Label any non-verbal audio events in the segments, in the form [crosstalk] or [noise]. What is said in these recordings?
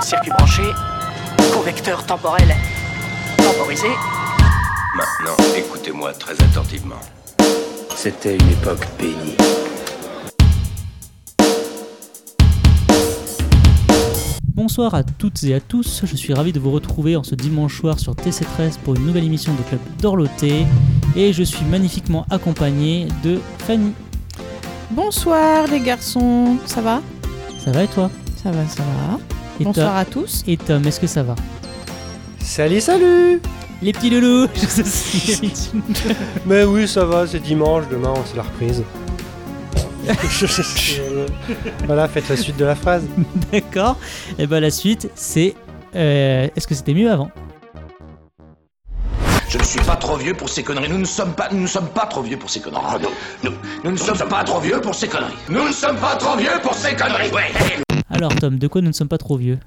Circuit branché, convecteur temporel temporisé. Maintenant, écoutez-moi très attentivement. C'était une époque bénie. Bonsoir à toutes et à tous, je suis ravi de vous retrouver en ce dimanche soir sur TC13 pour une nouvelle émission de Club d'Orloté et je suis magnifiquement accompagné de Fanny. Bonsoir les garçons, ça va? Ça va et toi? Ça va, ça va. Et Bonsoir Tom, à tous. Et Tom, est-ce que ça va? Salut, salut Les petits loulous [laughs] je sais. [laughs] Mais oui, ça va, c'est dimanche, demain c'est la reprise. [laughs] voilà, faites la suite de la phrase. D'accord. Et ben la suite c'est... euh, est-ce que c'était mieux avant? Je ne suis pas trop vieux pour ces conneries. Nous ne sommes pas, nous ne sommes pas trop vieux pour ces conneries. nous, nous, nous ne sommes, pas trop vieux pour ces conneries. Nous ne sommes pas trop vieux pour ces conneries. Alors Tom, de quoi nous ne sommes pas trop vieux?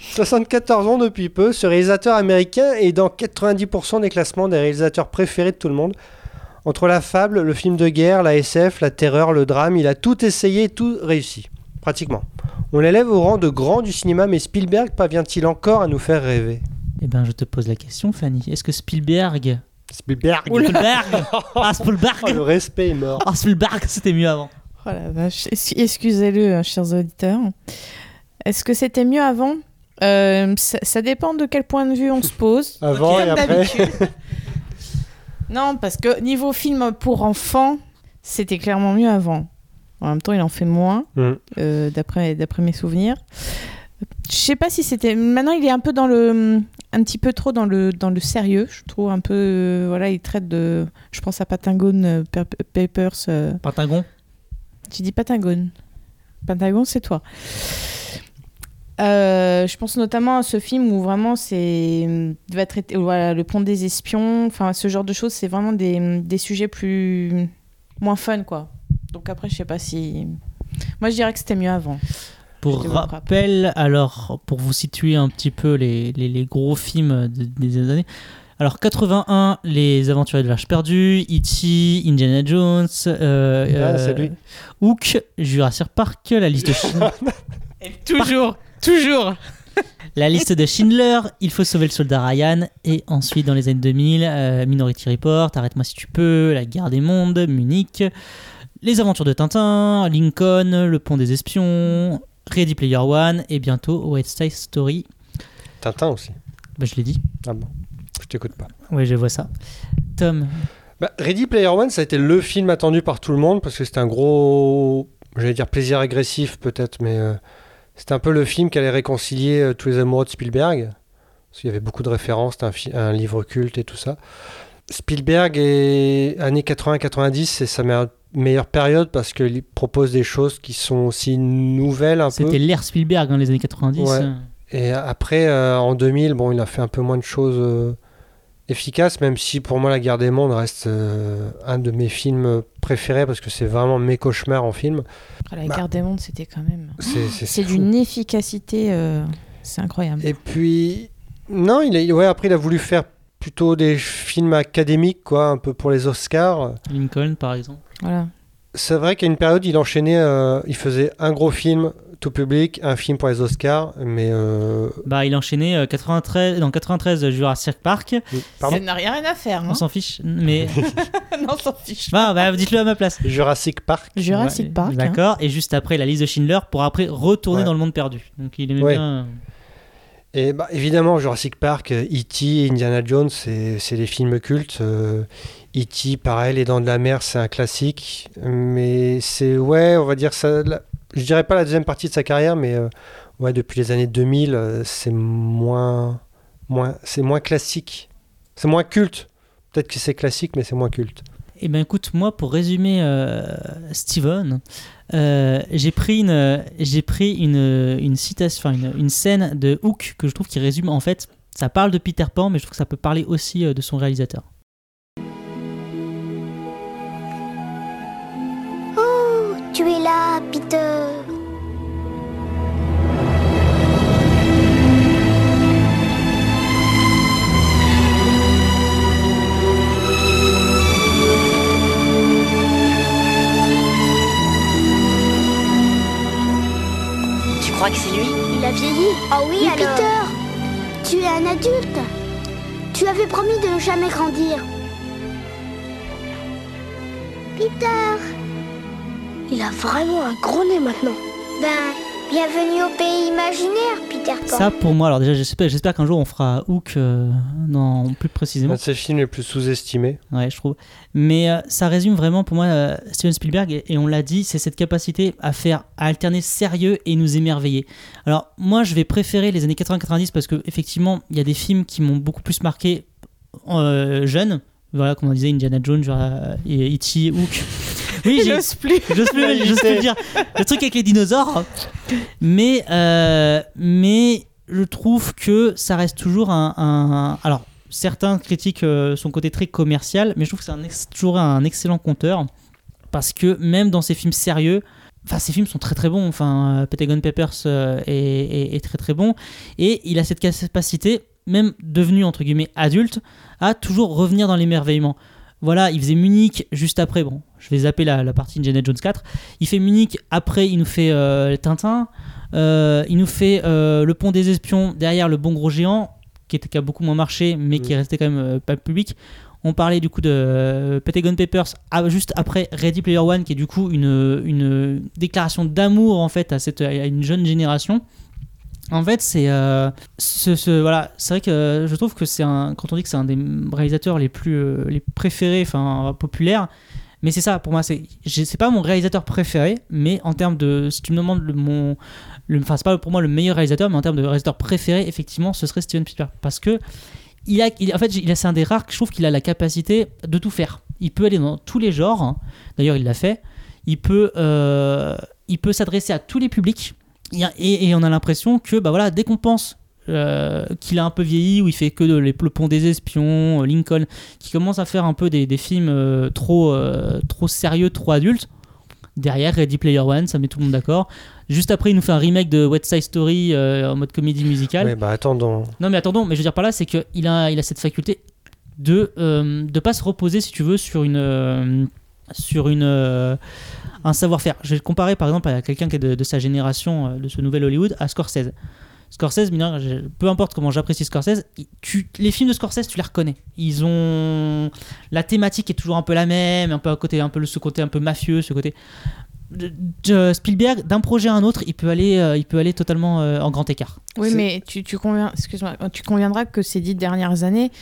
74 ans depuis peu, ce réalisateur américain est dans 90% des classements des réalisateurs préférés de tout le monde. Entre la fable, le film de guerre, la SF, la terreur, le drame, il a tout essayé et tout réussi. Pratiquement. On l'élève au rang de grand du cinéma, mais Spielberg parvient-il encore à nous faire rêver? Eh ben je te pose la question Fanny, est-ce que Spielberg... Spielberg Spielberg [laughs] Ah Spielberg Oh, Le respect est mort. Ah Spielberg c'était mieux avant Oh la vache, excusez-le, hein, chers auditeurs. Est-ce que c'était mieux avant? Euh, ça, ça dépend de quel point de vue on se pose. [laughs] Avant et après. [laughs] non, parce que niveau film pour enfants, c'était clairement mieux avant. En même temps, il en fait moins, Mm. euh, d'après d'après mes souvenirs. Je sais pas si c'était. Maintenant, il est un peu dans le, un petit peu trop dans le dans le sérieux. Je trouve un peu, euh, voilà, il traite de. Je pense à Patagon euh, Per- Papers. euh, Pentagon? Tu dis Patagon. Patagon, c'est toi. Euh, je pense notamment à ce film où vraiment c'est il va traiter voilà le pont des espions enfin ce genre de choses c'est vraiment des, des sujets plus moins fun quoi donc après je sais pas si moi je dirais que c'était mieux avant Pour rappel, alors pour vous situer un petit peu les, les- les gros films de- des années. Alors 81, Les Aventuriers de l'Arche perdue, E.T., Indiana Jones, euh, Ah, euh, lui. Hook, Jurassic Park, la liste de Schindler, [laughs] toujours toujours [laughs] la liste de Schindler, Il faut sauver le soldat Ryan, et ensuite dans les années 2000, euh, Minority Report, Arrête-moi si tu peux, La guerre des mondes, Munich, Les aventures de Tintin, Lincoln, Le pont des espions, Ready Player One, et bientôt West Side Story. Tintin aussi. Bah, je l'ai dit. Ah bon, je t'écoute pas. Oui, je vois ça. Tom, Bah, Ready Player One, ça a été le film attendu par tout le monde parce que c'était un gros, j'allais dire plaisir agressif peut-être, mais euh, c'était un peu le film qui allait réconcilier euh, tous les amoureux de Spielberg. Parce qu'il y avait beaucoup de références, c'était un, livre culte et tout ça. Spielberg est années 80-90, c'est sa meilleure, meilleure période parce qu'il propose des choses qui sont aussi nouvelles un peu. c'était l'ère Spielberg dans les années 90. Ouais. Et après, euh, en 2000, bon, il a fait un peu moins de choses euh, efficaces, même si pour moi, La Guerre des Mondes reste euh, un de mes films préférés parce que c'est vraiment mes cauchemars en film. La Bah. guerre des mondes c'était quand même C'est, d'une efficacité euh, c'est incroyable Et puis, non, il a, ouais, après, il a voulu faire plutôt des films académiques, quoi, un peu pour les Oscars. Lincoln, par exemple. voilà C'est vrai qu'à une période, il enchaînait, euh, il faisait un gros film tout public, un film pour les Oscars, mais. euh, Bah, il a enchaîné euh, 93, dans 93 Jurassic Park. pardon ça n'a rien à faire On hein. s'en fiche, mais. [laughs] [laughs] non on s'en fiche bah, bah, dites-le à ma place. Jurassic Park. Jurassic Ouais, Park hein. D'accord, et juste après la liste de Schindler pour après retourner Ouais. dans le monde perdu. Donc il aimait Ouais. bien. Et bah, évidemment, Jurassic Park, euh, E.T., Indiana Jones, c'est des films cultes. Euh, E.T., pareil, Les Dents de la Mer, c'est un classique. Mais c'est, ouais, on va dire ça. je dirais pas la deuxième partie de sa carrière, mais euh, ouais, depuis les années 2000, euh, c'est moins, moins, c'est moins classique. C'est moins culte. Peut-être que c'est classique, mais c'est moins culte. Eh ben écoute, moi pour résumer Steven, euh, j'ai pris une, j'ai pris une, une citation, une, une scène de Hook que je trouve qui résume en fait. Ça parle de Peter Pan, mais je trouve que ça peut parler aussi euh, de son réalisateur. Tu es là, Peter. Crois que c'est lui. Il a vieilli. Oh oui, alors. Peter Tu es un adulte. Tu avais promis de ne jamais grandir. Peter. Il a vraiment un gros nez maintenant. Ben, bienvenue au pays imaginaire, Peter Pan. Ça, pour moi, alors déjà, j'espère, j'espère qu'un jour on fera Hook euh, dans, plus précisément. Un de ses films les plus sous-estimés. Ouais, je trouve. Mais euh, ça résume vraiment pour moi euh, Steven Spielberg, et, et on l'a dit, c'est cette capacité à faire, à alterner sérieux et nous émerveiller. Alors, moi, je vais préférer les années 80-90 parce que effectivement, il y a des films qui m'ont beaucoup plus marqué euh, jeune. Voilà, comme on disait, Indiana Jones, genre, et E.T., Hook. Oui, J'ose plus. J'ose plus, j'ose plus le dire. Le truc avec les dinosaures. Mais, euh, mais je trouve que ça reste toujours un. un- alors, certains critiquent euh, son côté très commercial, mais je trouve que c'est un ex- toujours un excellent conteur. Parce que même dans ses films sérieux, Enfin, ces films sont très très bons. Enfin, euh, Pentagon Papers euh, est, est- est très très bon. Et il a cette capacité, même devenu entre guillemets adulte, à toujours revenir dans l'émerveillement. Voilà, il faisait Munich juste après. Bon, je vais zapper la, la partie Indiana Jones 4. Il fait Munich, après il nous fait euh, Tintin. Euh, il nous fait euh, Le Pont des Espions, derrière Le Bon Gros Géant, qui, était, qui a beaucoup moins marché, mais qui est resté quand même pas public. On parlait du coup de Pentagon Papers ah, juste après Ready Player One, qui est du coup une, une déclaration d'amour en fait à, cette, à une jeune génération. En fait, c'est euh, ce, ce- voilà, c'est vrai que euh, je trouve que c'est un quand on dit que c'est un des réalisateurs les plus euh, les préférés, enfin populaires. Mais c'est ça, pour moi, c'est pas mon réalisateur préféré, mais en termes de si tu me demandes le, mon enfin c'est pas pour moi le meilleur réalisateur, mais en termes de réalisateur préféré, effectivement, ce serait Steven Spielberg parce que il a, en fait, c'est un des rares que je trouve qu'il a la capacité de tout faire. Il peut aller dans tous les genres. hein. D'ailleurs, il l'a fait. Il peut, euh, peut s'adresser à tous les publics. Et, et on a l'impression que, bah voilà, dès qu'on pense euh, qu'il a un peu vieilli, où il fait que de, les, le pont des espions, euh, Lincoln, qui commence à faire un peu des, des films euh, trop, euh, trop sérieux, trop adultes. Derrière, Ready Player One, ça met tout le monde d'accord. Juste après, il nous fait un remake de West Side Story en mode comédie musicale. Ouais, bah attendons. Non mais attendons, mais je veux dire par là, c'est qu'il a, il a cette faculté de de pas se reposer, si tu veux, sur une sur une un savoir-faire. Je vais le comparer par exemple à quelqu'un qui est de, de sa génération, de ce nouvel Hollywood, à Scorsese. Scorsese, peu importe comment j'apprécie Scorsese, tu, les films de Scorsese, tu les reconnais. Ils ont la thématique est toujours un peu la même, un peu à côté, un peu le- ce côté un peu mafieux, ce côté. De- de Spielberg, d'un projet à un autre, il peut aller, euh, il peut aller totalement euh, en grand écart. Oui, mais tu, tu, conviens, excuse-moi, tu conviendras que ces dix dernières années,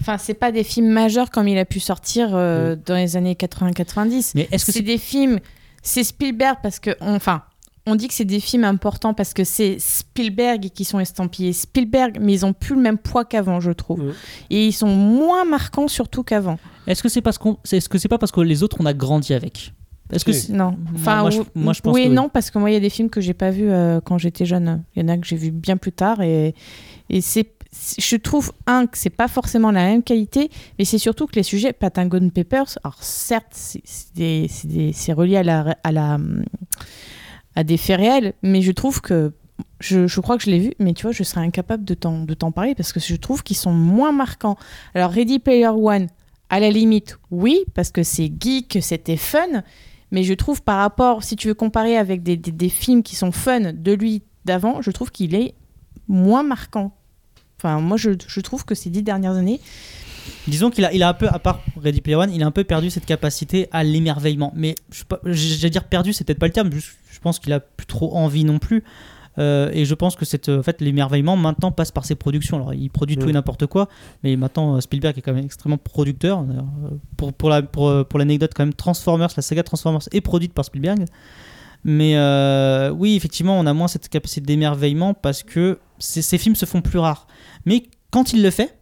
enfin, c'est pas des films majeurs comme il a pu sortir euh, dans les années 80-90. Mais est-ce que c'est c'est des films, c'est Spielberg parce que, on- enfin, on dit que c'est des films importants parce que c'est Spielberg qui sont estampillés Spielberg, mais ils ont plus le même poids qu'avant, je trouve. Et ils sont moins marquants surtout qu'avant. Est-ce que c'est parce qu'on, c'est- est-ce que c'est pas parce que les autres on a grandi avec? Est-ce que Non. Moi- Enfin, moi, je- ou- moi, je pense oui que et oui. non, parce que moi, il y a des films que j'ai pas vus euh, quand j'étais jeune. Il y en a que j'ai vus bien plus tard. Et, et c'est, c'est- je trouve, un, que c'est pas forcément la même qualité, mais c'est surtout que les sujets Patagon Papers, alors certes, c'est, c'est des- c'est des- c'est relié à, la, à, la, à des faits réels, mais je trouve que. Je, crois que je l'ai vu, mais tu vois, je serais incapable de t'en, parler parce que je trouve qu'ils sont moins marquants. Alors, Ready Player One, à la limite, oui, parce que c'est geek, c'était fun, mais je trouve par rapport, si tu veux comparer avec des, des- films qui sont fun de lui d'avant, je trouve qu'il est moins marquant. Enfin, moi, je, je trouve que ces dix dernières années, Disons qu'il a, il a un peu, à part Ready Player One, il a un peu perdu cette capacité à l'émerveillement. Mais je dire perdu, c'est peut-être pas le terme. juste, je pense qu'il a plus trop envie non plus. Euh, et je pense que cette, en fait, l'émerveillement maintenant passe par ses productions. Alors, il produit tout Mm. et n'importe quoi, mais maintenant euh, Spielberg est quand même extrêmement producteur. Euh, Pour, pour, la, pour, pour l'anecdote, quand même, Transformers, la saga Transformers est produite par Spielberg. Mais euh, oui, effectivement, on a moins cette capacité d'émerveillement parce que ces, ces films se font plus rares. Mais quand il le fait,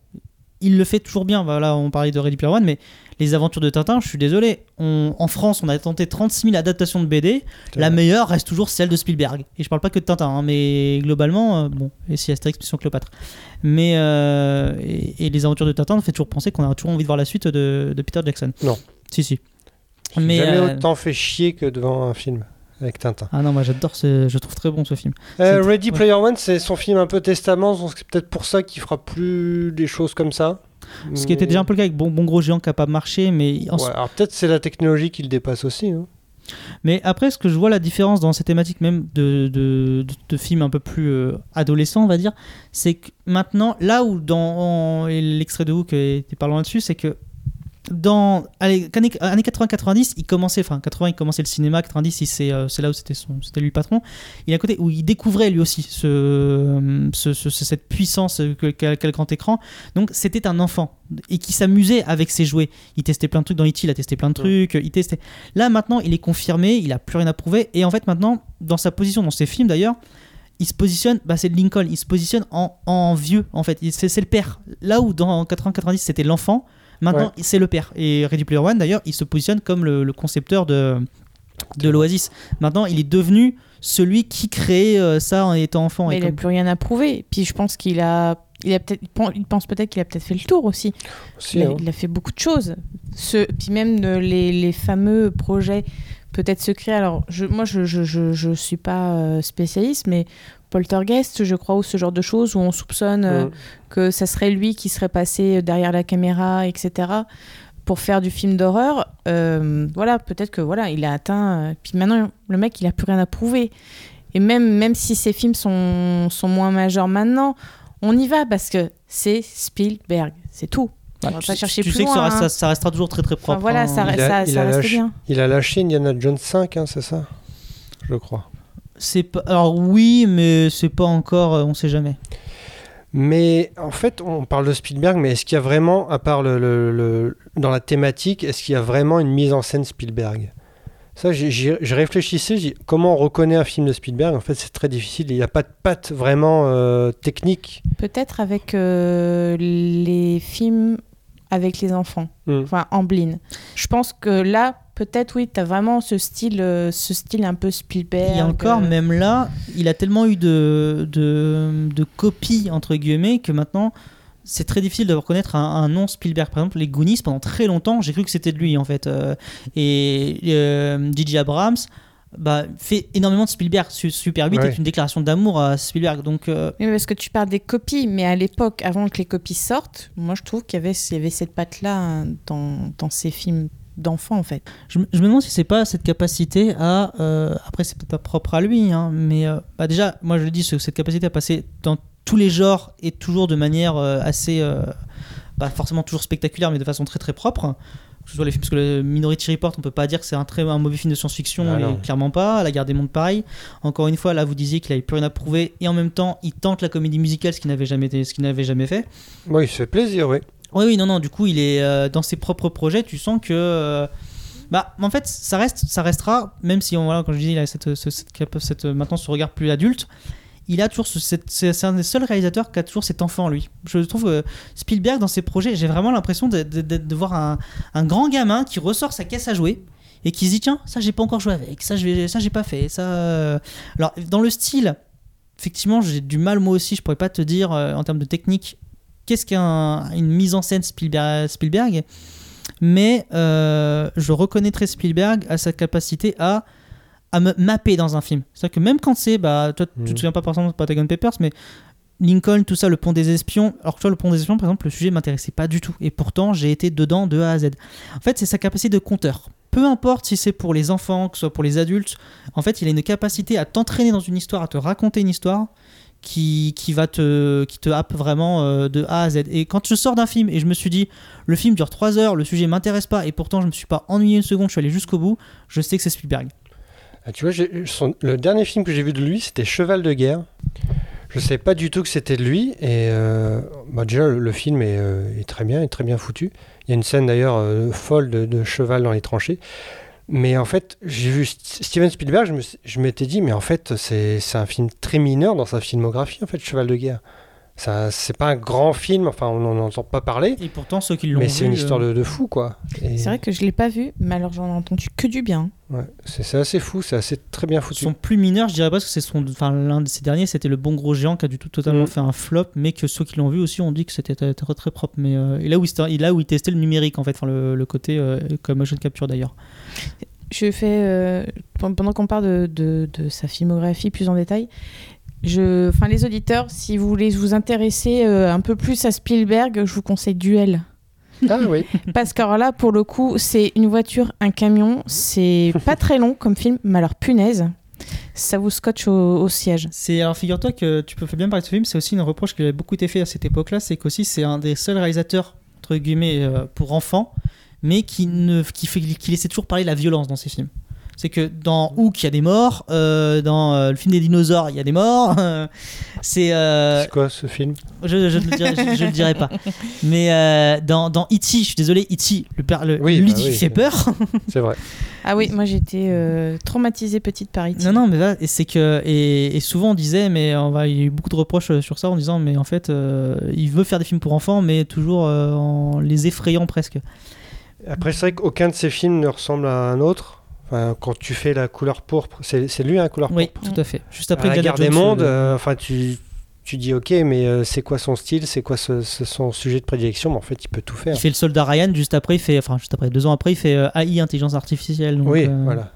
il le fait toujours bien. Voilà, on parlait de Ready Player One, mais les aventures de Tintin, je suis désolé. On- en France, on a tenté 36 000 adaptations de BD. La meilleure reste toujours celle de Spielberg. Et je parle pas que de Tintin, hein, mais globalement, euh, bon, et si Astérix Mission Cléopâtre. Mais euh, et, et les aventures de Tintin, on fait toujours penser qu'on a toujours envie de voir la suite de, de Peter Jackson. Non. Si, si. Mais, jamais euh, autant fait chier que devant un film avec Tintin. Ah non, moi j'adore, ce- je trouve très bon ce film. Euh, Ready ouais. Player One, c'est son film un peu testament, c'est peut-être pour ça qu'il fera plus des choses comme ça. Ce qui était déjà un peu le cas avec Bon, bon Gros Géant qui a pas marché, mais en- Ouais, alors peut-être c'est la technologie qui le dépasse aussi. hein. Mais après, ce que je vois la différence dans ces thématiques même de, de, de- de films un peu plus euh, adolescents, on va dire, c'est que maintenant, là où dans l'extrait de Hook était parlant là-dessus, c'est que dans allez, années, années 80-90, il commençait, enfin 80, il commençait le cinéma, 90, il- c'est euh, c'est là où c'était lui le patron. Il a un côté où il découvrait lui aussi ce, ce- ce- cette puissance euh, qu'a le grand écran. Donc c'était un enfant et qui s'amusait avec ses jouets. Il testait plein de trucs dans E.T., il a testé plein de trucs, il testait. Là maintenant, il est confirmé, il a plus rien à prouver et en fait maintenant, dans sa position, dans ses films d'ailleurs, il se positionne, bah c'est Lincoln, il se positionne en, en vieux en fait, c'est le père. Là où dans 80-90 c'était l'enfant, maintenant c'est le père. Et Ready Player One d'ailleurs, il se positionne comme le, le concepteur de, de l'Oasis. Maintenant, il est devenu celui qui créait euh, ça en étant enfant. Mais et il n'a comme- plus rien à prouver. Puis je pense qu'il a, il a peut-être, il pen- il pense peut-être qu'il a peut-être fait le tour aussi. Si, il, a, hein. il a fait beaucoup de choses. Ce, puis même de- les, les fameux projets peut-être secrets. Alors je, moi je je, je, je suis pas euh, spécialiste, mais Poltergeist, je crois, ou ce genre de choses où on soupçonne euh, Mm. que ça serait lui qui serait passé derrière la caméra, etc. pour faire du film d'horreur. Euh, voilà, peut-être que voilà, il a atteint. puis maintenant, le mec, il a plus rien à prouver. Et même, même si ces films sont, sont moins majeurs maintenant, on y va parce que c'est Spielberg, c'est tout. On va tu pas sais- chercher tu plus sais que ça, reste- hein. ça- ça restera toujours très très propre. Enfin, voilà, hein. ça, Il a- ça, il ça a reste lâché- bien. Il a lâché Indiana Jones 5, hein, c'est ça? Je crois. C'est pas... Alors oui, mais c'est pas encore, euh, on sait jamais. Mais en fait, on parle de Spielberg, mais est-ce qu'il y a vraiment, à part le, le- le- dans la thématique, est-ce qu'il y a vraiment une mise en scène Spielberg? Ça, je réfléchissais, comment on reconnaît un film de Spielberg? En fait, c'est très difficile. Il n'y a pas de patte vraiment euh, technique. Peut-être avec euh, les films avec les enfants, Mm. enfin Amblin. Je pense que là, peut-être oui, tu as vraiment ce style, euh, ce style un peu Spielberg. Et encore, euh, même là, il a tellement eu de, de, de copies, entre guillemets, que maintenant, c'est très difficile de reconnaître un, un nom Spielberg. Par exemple, les Goonies, pendant très longtemps, j'ai cru que c'était de lui, en fait. Euh, et euh, J.J. Abrams bah, fait énormément de Spielberg. Su- Super 8 Ouais. est une déclaration d'amour à Spielberg. Donc, euh, Oui, parce que tu parles des copies, mais à l'époque, avant que les copies sortent, moi je trouve qu'il y avait, il y avait cette patte-là hein, dans, dans ces films d'enfants en fait. Je, me- je me demande si c'est pas cette capacité à. euh, après, c'est peut-être pas propre à lui, hein, mais euh, bah déjà, moi je le dis, ce- cette capacité à passer dans tous les genres et toujours de manière euh, assez. euh, pas forcément toujours spectaculaire, mais de façon très très propre. Que ce soit les films, parce que le Minority Report, on peut pas dire que c'est un très un mauvais film de science-fiction, Ah clairement pas. La Guerre des Mondes, pareil. Encore une fois, là, vous disiez qu'il avait plus rien à prouver, et en même temps, il tente la comédie musicale, ce qu'il n'avait jamais, été- ce qu'il n'avait jamais fait. Oui, il se fait plaisir, oui. Oui, oui, non, non, du coup, il est euh, dans ses propres projets, tu sens que. euh, bah, en fait, ça, reste, ça restera, même si, on, voilà, quand je dis, il a cette- maintenant ce regard plus adulte, il a toujours ce- c'est un des seuls réalisateurs qui a toujours cet enfant en lui. Je trouve que Spielberg, dans ses projets, j'ai vraiment l'impression de, de- voir un, un grand gamin qui ressort sa caisse à jouer et qui se dit tiens ça j'ai pas encore joué avec ça je ça j'ai pas fait ça euh. alors dans le style effectivement j'ai du mal moi aussi je pourrais pas te dire euh, en termes de technique qu'est-ce qu'une mise en scène Spielberg, Spielberg mais euh, je reconnaîtrais Spielberg à sa capacité à, à me mapper dans un film. C'est-à-dire que même quand c'est, bah, toi, tu te souviens pas par exemple de Patagon Papers, mais Lincoln, tout ça, le pont des espions. Alors que toi, le pont des espions, par exemple, le sujet m'intéressait pas du tout. Et pourtant, j'ai été dedans de A à Z. En fait, c'est sa capacité de conteur. Peu importe si c'est pour les enfants, que ce soit pour les adultes, en fait, il a une capacité à t'entraîner dans une histoire, à te raconter une histoire qui, qui va te, qui te happe vraiment euh, de A à Z. Et quand je sors d'un film et je me suis dit, le film dure 3 heures, le sujet m'intéresse pas, et pourtant je me suis pas ennuyé une seconde, je suis allé jusqu'au bout, je sais que c'est Spielberg. Ah, tu vois, le dernier film que j'ai vu de lui, c'était Cheval de guerre. Je savais pas du tout que c'était de lui. Et euh, bah, déjà, le, film est, euh, est très bien, est très bien foutu. Il y a une scène d'ailleurs euh, folle de, cheval dans les tranchées. Mais en fait, j'ai vu St- Steven Spielberg, je m'étais dit, mais en fait, c'est c'est un film très mineur dans sa filmographie, en fait, Cheval de guerre. Ça, c'est pas un grand film, enfin, on n'en entend pas parler. Et pourtant, ceux qui l'ont Mais c'est vu, une histoire euh, de, de fou, quoi. Et- C'est vrai que je l'ai pas vu, mais alors j'en ai entendu que du bien. ouais, c'est assez fou, c'est assez très bien foutu. Son plus mineur, je dirais pas que c'est son, enfin l'un de ces derniers, c'était le Bon Gros Géant qui a du tout totalement Mm. fait un flop, mais que ceux qui l'ont vu aussi ont dit que c'était très, très, propre. Mais euh, et là où il, là où il testait le numérique en fait, enfin le, le côté euh, comme motion capture d'ailleurs. Je fais euh, pendant qu'on parle de, de- de sa filmographie plus en détail. Je, enfin les auditeurs, si vous voulez vous intéresser euh, un peu plus à Spielberg, je vous conseille Duel. [laughs] Ah oui. Parce que alors là, pour le coup, c'est une voiture, un camion. C'est pas très long comme film, mais alors punaise, ça vous scotche au, au siège. C'est alors figure-toi que tu peux bien parler de ce film. C'est aussi une reproche qui avait beaucoup été fait à cette époque-là, c'est qu'aussi c'est un des seuls réalisateurs entre guillemets euh, pour enfants, mais qui ne qui fait qui laissait toujours parler de la violence dans ses films. C'est que dans Hook il y a des morts, euh, dans euh, le film des dinosaures il y a des morts. [laughs] c'est euh, C'est quoi ce film? Je, je, ne le dirai, je- je le dirai pas. [laughs] Mais euh, dans, dans E.T., je suis désolé, E.T., le, père, le Oui, lui bah dit oui. fait peur. [laughs] C'est vrai. Ah oui, moi j'étais euh, traumatisée petite par E.T. Non, non, mais là, c'est que. Et, et souvent on disait, mais on va, il y a eu beaucoup de reproches sur ça en disant, mais en fait, euh, il veut faire des films pour enfants, mais toujours euh, en les effrayant presque. Après, c'est vrai qu'aucun de ces films ne ressemble à un autre? Enfin, quand tu fais la couleur pourpre, c'est lui, un couleur Oui, pourpre tout à fait. Juste après La guerre des mondes, euh, enfin, tu, tu dis ok, mais euh, c'est quoi son style C'est quoi ce- ce- son sujet de prédilection Mais en fait, il peut tout faire. Il fait le soldat Ryan, juste après, il fait. Enfin, juste après, deux ans après, il fait euh, AI, intelligence artificielle. Donc, oui, euh, voilà.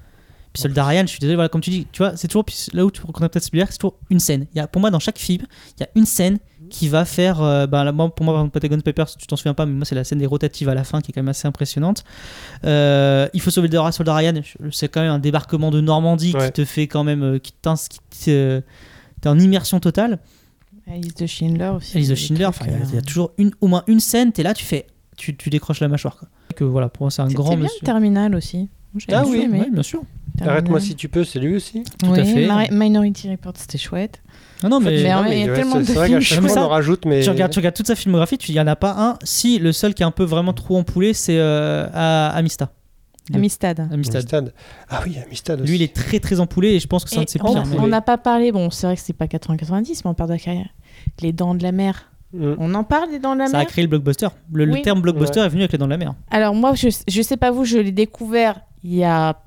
Puis soldat Ryan, je suis désolé, voilà, comme tu dis, tu vois, c'est toujours. là où tu reconnais peut-être Spielberg, c'est toujours une scène. Il y a, pour moi, dans chaque film, il y a une scène qui va faire. euh, ben, là, moi, pour moi, par exemple, Patagon Papers, tu t'en souviens pas, mais moi, c'est la scène des rotatives à la fin qui est quand même assez impressionnante. Euh, il faut sauver le soldat Ryan, c'est quand même un débarquement de Normandie Ouais. qui te fait quand même. euh, qui t'ins- qui te- T'es en immersion totale. Alice de Schindler aussi. Alice de le Schindler, enfin, il y a- il y a toujours une, au moins une scène, t'es là, tu fais. Tu, tu décroches la mâchoire. Quoi. Que voilà, pour moi, c'est un grand bien monsieur. le Terminal aussi. Ah oui, aimé. Bien sûr. Arrête-moi si tu peux, c'est lui aussi. Tout à Oui, fait. Mari- Minority Report, c'était chouette. Non, non, mais. Mais Non, ouais, il y a tellement de c'est vrai films ça. on en rajoute, mais. Tu regardes, tu regardes toute sa filmographie, tu- il n'y en a pas un. Si, le seul qui est un peu vraiment trop empoulé, c'est euh, Amistad. Amistad. Amistad. Amistad. Ah oui, Amistad aussi. Lui, il est très très empoulé et je pense que c'est un de ses on pires. mais- on n'a pas parlé, bon, c'est vrai que c'est pas 80-90, mais on parle de la carrière. Les Dents de la Mer. Mm. On en parle des Dents de la Ça a Mer créé le blockbuster. Le, terme blockbuster est venu avec les dents de la mer. Alors moi, je, je sais pas vous, je l'ai découvert il y a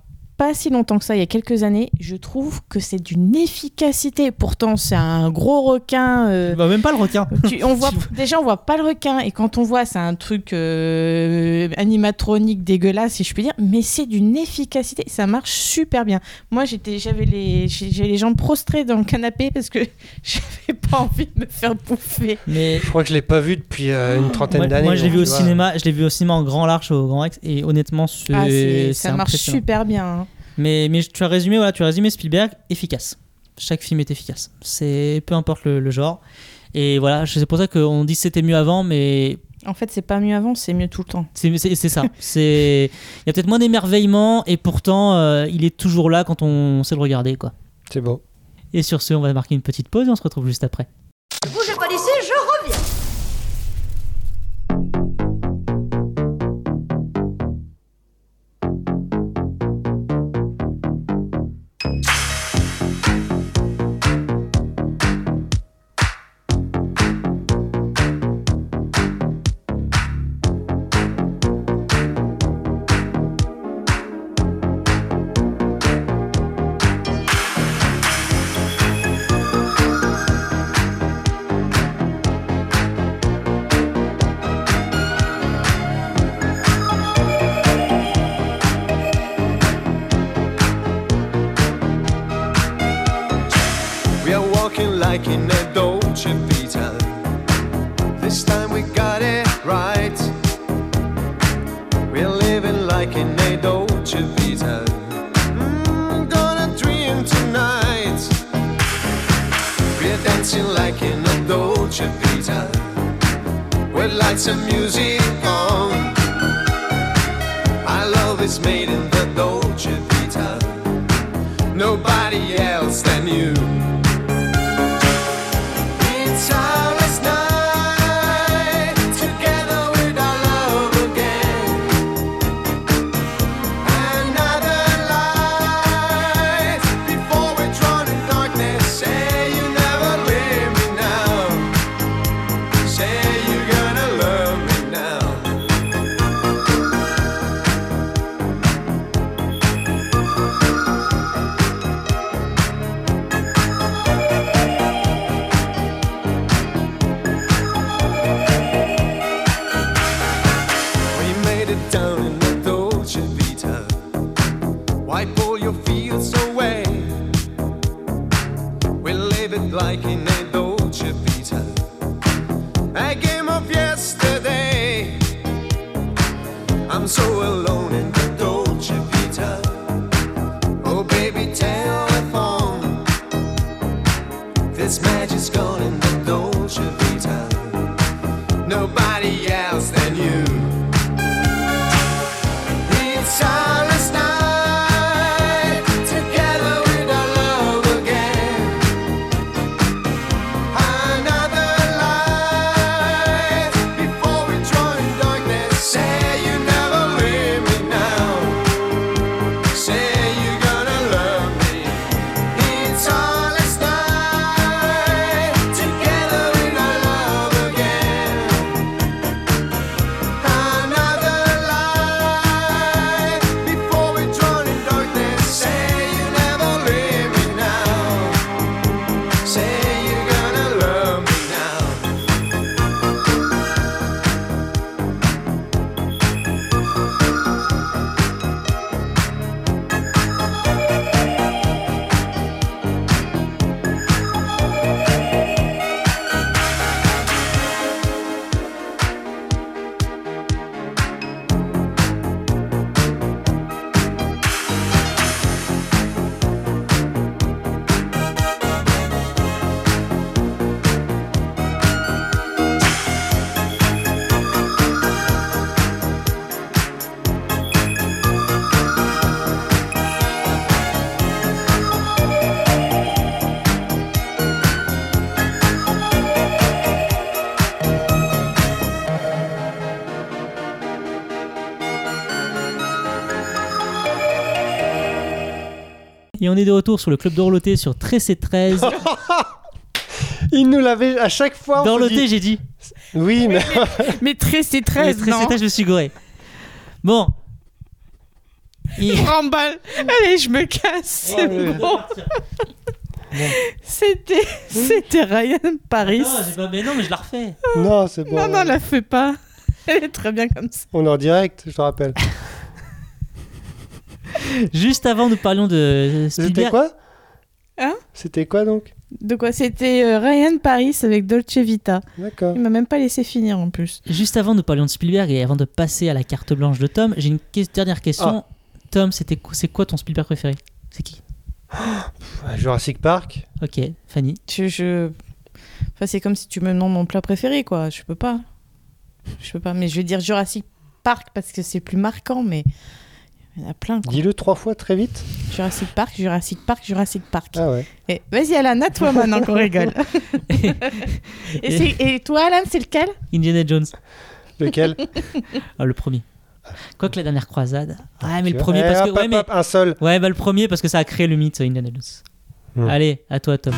pas si longtemps que ça, il y a quelques années. Je trouve que c'est d'une efficacité. Pourtant, c'est un gros requin. euh, Bah, même pas le requin. [laughs] tu- on voit, [laughs] déjà, on voit pas le requin. Et quand on voit, c'est un truc euh, animatronique dégueulasse, si je puis dire. Mais c'est d'une efficacité. Ça marche super bien. Moi, j'étais, j'avais les, les jambes prostrées dans le canapé parce que [laughs] j'avais pas envie de me faire bouffer. Mais Je crois que je l'ai pas vu depuis euh, une trentaine d'années. moi, je l'ai vu au vois. cinéma. Je l'ai vu au cinéma en grand large au Grand Rex et honnêtement, c'est Ah, ça marche super bien. hein. Mais, mais tu as résumé, voilà, tu as résumé Spielberg efficace. Chaque film est efficace. C'est peu importe le, le genre. Et voilà, c'est pour ça qu'on dit que c'était mieux avant, mais En fait, c'est pas mieux avant, c'est mieux tout le temps. c'est ça. C'est il y a peut-être moins d'émerveillement et pourtant euh, il est toujours là quand on sait le regarder quoi. C'est beau. Et sur ce, on va marquer une petite pause et on se retrouve juste après. Et on est de retour sur le club d'Orloté sur 13 et 13. [laughs] Il nous l'avait à chaque fois. D'Orloté, dit- j'ai dit. Oui, mais. Mais 13 c'est Mais 13, 13 et non 13, je me suis gouré. Bon. Et- Remballe. Allez, je me casse, c'est Ouais, ouais. bon. C'était, c'était Ryan Paris. Non, j'ai pas- mais non, mais je la refais. non, c'est bon. non, non, la fais pas. Elle est très bien comme ça. On est en direct, je te rappelle. [laughs] Juste avant, nous parlions de C'était Spielberg. quoi? Hein? C'était quoi donc? De quoi? C'était euh, Ryan Paris avec Dolce Vita. D'accord. Il m'a même pas laissé finir en plus. Juste avant, nous parlions de Spielberg et avant de passer à la carte blanche de Tom, j'ai une que- dernière question. Tom, c'était quoi- c'est quoi ton Spielberg préféré? C'est qui? Jurassic Park. Ok, Fanny. Je, je... Enfin, c'est comme si tu me demandes mon plat préféré, quoi. Je peux pas. Je peux pas. Mais je vais dire Jurassic Park parce que c'est plus marquant, mais il y en a plein. Quoi. Dis-le trois fois très vite. Jurassic Park, Jurassic Park, Jurassic Park. Ah ouais. Et vas-y, Alan, à toi maintenant qu'on rigole. [laughs] et, toi, Alan, c'est lequel? Indiana Jones. Lequel? [laughs] Ah, le premier. Quoique la dernière croisade. Ouais, mais Tu le premier Eh, parce que. hop, Ouais, hop, mais... un seul. ouais, bah le premier parce que ça a créé le mythe Indiana Jones. Hmm. Allez, à toi, Tom.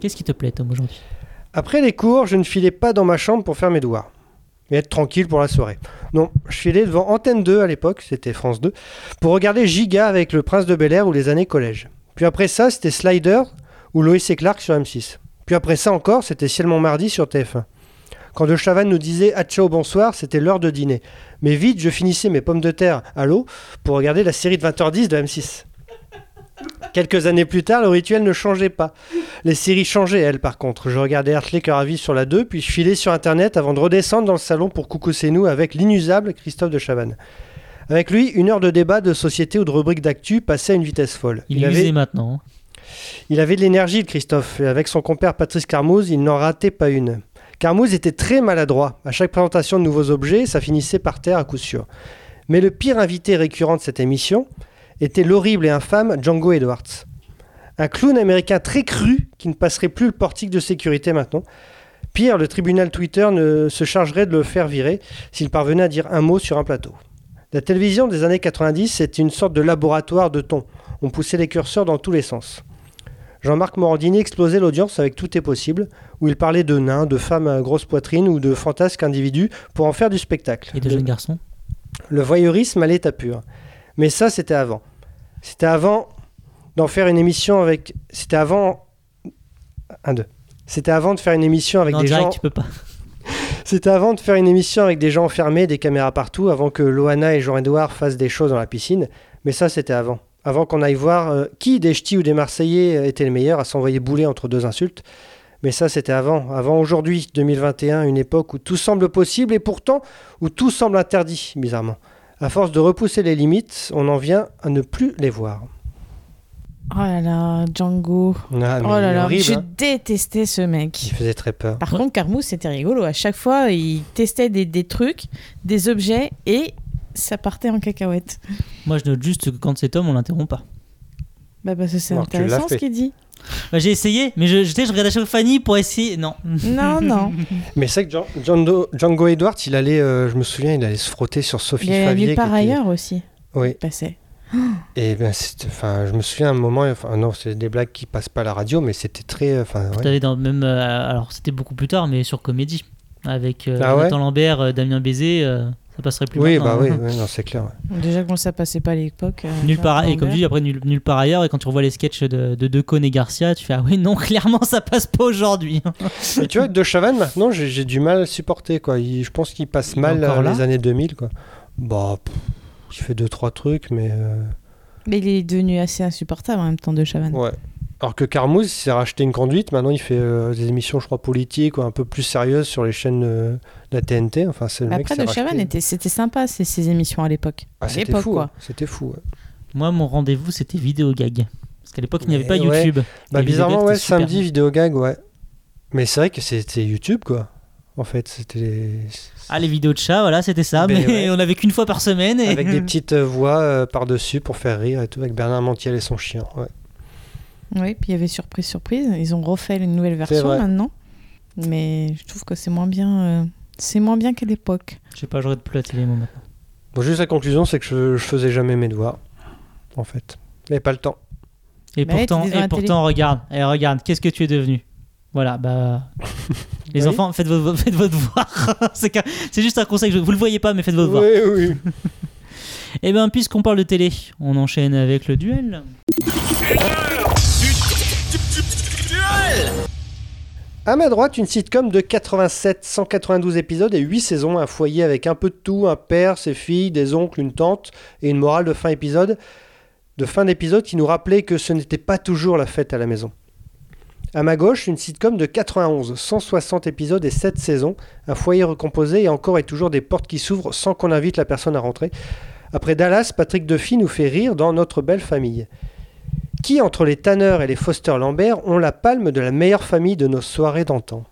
Qu'est-ce qui te plaît, Tom, aujourd'hui? Après les cours, je ne filais pas dans ma chambre pour faire mes devoirs. Mais être tranquille pour la soirée. Non, je filais devant Antenne 2 à l'époque, c'était France 2, pour regarder Giga avec le Prince de Bel Air ou les années collège. Puis après ça, c'était Slider ou Loïs et Clark sur M6. Puis après ça encore, c'était Ciel Montmardi sur TF1. Quand De Chavannes nous disait Ah ciao, bonsoir, c'était l'heure de dîner. Mais vite, je finissais mes pommes de terre à l'eau pour regarder la série de 20h10 de M6. Quelques années plus tard, le rituel ne changeait pas. Les séries changeaient, elles, par contre. Je regardais Hartley Cœur à vie sur la 2, puis je filais sur Internet avant de redescendre dans le salon pour Coucou c'est nous avec l'inusable Christophe de Chavannes. Avec lui, une heure de débat de société ou de rubrique d'actu passait à une vitesse folle. Il, est avait, maintenant. il avait de l'énergie, Christophe, et avec son compère Patrice Carmouze, il n'en ratait pas une. Carmouze était très maladroit. À chaque présentation de nouveaux objets, ça finissait par terre à coup sûr. Mais le pire invité récurrent de cette émission était l'horrible et infâme Django Edwards. Un clown américain très cru qui ne passerait plus le portique de sécurité maintenant. Pire, le tribunal Twitter ne se chargerait de le faire virer s'il parvenait à dire un mot sur un plateau. La télévision des années 90, c'était une sorte de laboratoire de ton. On poussait les curseurs dans tous les sens. Jean-Marc Morandini explosait l'audience avec Tout est possible, où il parlait de nains, de femmes à grosse poitrine ou de fantasques individus pour en faire du spectacle. Et de Le- jeunes garçons? le voyeurisme à l'état pur. Mais ça, c'était avant. C'était avant d'en faire une émission avec. C'était avant. Un, deux. C'était avant de faire une émission avec Non, des direct, gens. tu peux pas. [laughs] C'était avant de faire une émission avec des gens enfermés, des caméras partout, avant que Loana et Jean-Edouard fassent des choses dans la piscine. Mais ça, c'était avant. Avant qu'on aille voir euh, qui des ch'tis ou des Marseillais euh, était le meilleur à s'envoyer bouler entre deux insultes. Mais ça, c'était avant. Avant aujourd'hui, 2021, une époque où tout semble possible et pourtant où tout semble interdit, bizarrement. À force de repousser les limites, on en vient à ne plus les voir. Oh là là, Django. Ah, oh là là, horrible, je hein. détestais ce mec. Il faisait très peur. Par contre, Carmousse, c'était rigolo. À chaque fois, il testait des, des trucs, des objets, et ça partait en cacahuète. Moi, je note juste que quand c'est Tom, on l'interrompt pas. Bah, parce que c'est intéressant ce qu'il dit. Bah, j'ai essayé, mais je, je, je regardais à chaque fois Fanny pour essayer. Non. Non, non. [laughs] Mais c'est que Djan- Django, Django Edwards, il allait, euh, je me souviens, il allait se frotter sur Sophie Il y a Favier. nulle part qui était- ailleurs aussi. Oui. Il passait. Et ben, enfin, je me souviens un moment, enfin non, c'est des blagues qui passent pas à la radio, mais c'était très, euh, enfin, ouais. Dans même, euh, alors c'était beaucoup plus tard, mais sur Comédie, avec euh, Ah ouais Lambert, euh, Damien Baiser, euh, ça passerait plus Oui, bah oui, hein. oui, non, c'est clair. ouais. Déjà que ça passait pas à l'époque. euh, Nulle part, et comme tu dis, après nulle, nulle part ailleurs, et quand tu revois les sketchs de, de Decaune et Garcia, tu fais ah oui, non, [laughs] clairement ça passe pas aujourd'hui. Et tu vois, De Chavannes, maintenant, j'ai j'ai du mal à supporter, quoi. Il- je pense qu'il passe Il mal euh, les années 2000, quoi. Bah, pff, il fait deux, trois trucs, mais. euh, Mais il est devenu assez insupportable en même temps de Chavannes. Ouais. Alors que Carmouze il s'est racheté une conduite, maintenant il fait euh, des émissions, je crois, politiques ou un peu plus sérieuses sur les chaînes euh, de la TNT. Enfin, c'est le mec Après, s'est de. Chavannes, était- c'était sympa ces, ces émissions à l'époque. Ah, à c'était l'époque, fou, quoi. ouais. C'était fou. ouais. Moi, mon rendez-vous, c'était Vidéogag. Parce qu'à l'époque, il n'y avait pas ouais. YouTube. Bah, bizarrement, Vidéogag, ouais, c'était super. samedi, vidéo gag, ouais. Mais c'est vrai que c'était YouTube, quoi. En fait, c'était. Ah, les vidéos de chat, voilà, c'était ça, Mais mais, ouais. [laughs] on avait qu'une fois par semaine. Et... Avec des [laughs] petites euh, voix euh, par-dessus pour faire rire et tout, avec Bernard Montiel et son chien. Ouais. Oui, puis il y avait surprise, surprise. Ils ont refait une nouvelle version maintenant. Mais je trouve que c'est moins bien. euh, C'est moins bien qu'à l'époque. Je sais pas, je regarde plus la télé, moi, maintenant. Bon, juste la conclusion, c'est que je, je faisais jamais mes devoirs, en fait. Mais pas le temps. Et Bah ouais, pourtant, t'es devant et la télé. pourtant regarde, et regarde, qu'est-ce que tu es devenu? Voilà, bah. [laughs] Les Oui. enfants, faites votre, faites votre devoir. [laughs] c'est qu'un- c'est juste un conseil, je- vous le voyez pas, mais faites votre devoir. Oui, oui. [laughs] Et bien, puisqu'on parle de télé, on enchaîne avec le duel. À ma droite, une sitcom de 87, 192 épisodes et 8 saisons, un foyer avec un peu de tout, un père, ses filles, des oncles, une tante et une morale de fin épisode, de fin d'épisode qui nous rappelait que ce n'était pas toujours la fête à la maison. À ma gauche, une sitcom de 91, 160 épisodes et 7 saisons, un foyer recomposé et encore et toujours des portes qui s'ouvrent sans qu'on invite la personne à rentrer. Après Dallas, Patrick Duffy nous fait rire dans Notre belle famille. Qui, entre les Tanner et les Foster Lambert, ont la palme de la meilleure famille de nos soirées d'antan?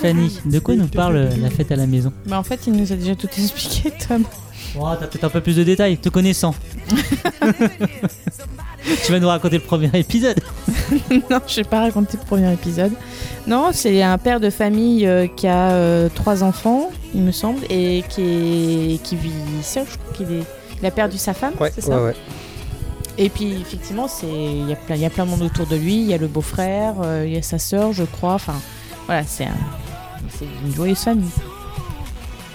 Fanny, de quoi nous parle la fête à la maison? Bah en fait, il nous a déjà tout expliqué, Tom. Oh, t'as peut-être un peu plus de détails, te connaissant. [laughs] tu vas nous raconter le premier épisode. [laughs] non, je vais pas raconter le premier épisode. Non, c'est un père de famille euh, qui a euh, trois enfants, il me semble, et qui, est, qui vit seul. Je crois qu'il est, il a perdu sa femme, Ouais, c'est ça ouais, ouais. Et puis effectivement, c'est il y a plein, il y a plein de monde autour de lui. Il y a le beau-frère, euh, il y a sa sœur, je crois. Enfin, voilà, c'est un- c'est une joyeuse famille.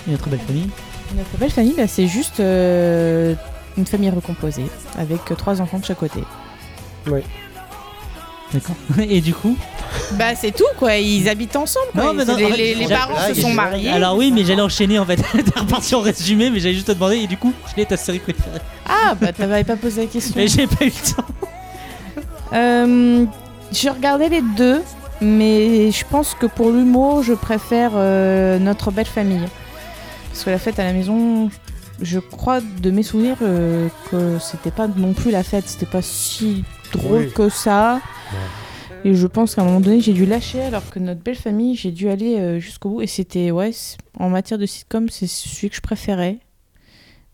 Une très belle famille. Notre belle famille, bah, c'est juste euh, une famille recomposée avec trois enfants de chaque côté. D'accord. [laughs] Et du coup Bah c'est tout quoi, ils habitent ensemble quoi. Non, mais non, les, en fait, les- les j'ai- parents se sont mariés. Alors oui, mais j'allais enchaîner en fait. [laughs] T'es reparti en résumé, mais j'allais juste te demander. Et du coup, quelle est ta série préférée? Ah bah t'avais pas posé la question. Mais j'ai pas eu le temps. [laughs] Euh, j'ai regardé les deux, mais je pense que pour l'humour, je préfère euh, Notre belle famille. Parce que la fête à la maison, je crois de mes souvenirs euh, que c'était pas non plus la fête, c'était pas si drôle Oui. que ça. Et je pense qu'à un moment donné, j'ai dû lâcher, alors que notre belle famille, j'ai dû aller euh, jusqu'au bout. Et c'était, ouais, en matière de sitcom, c'est celui que je préférais.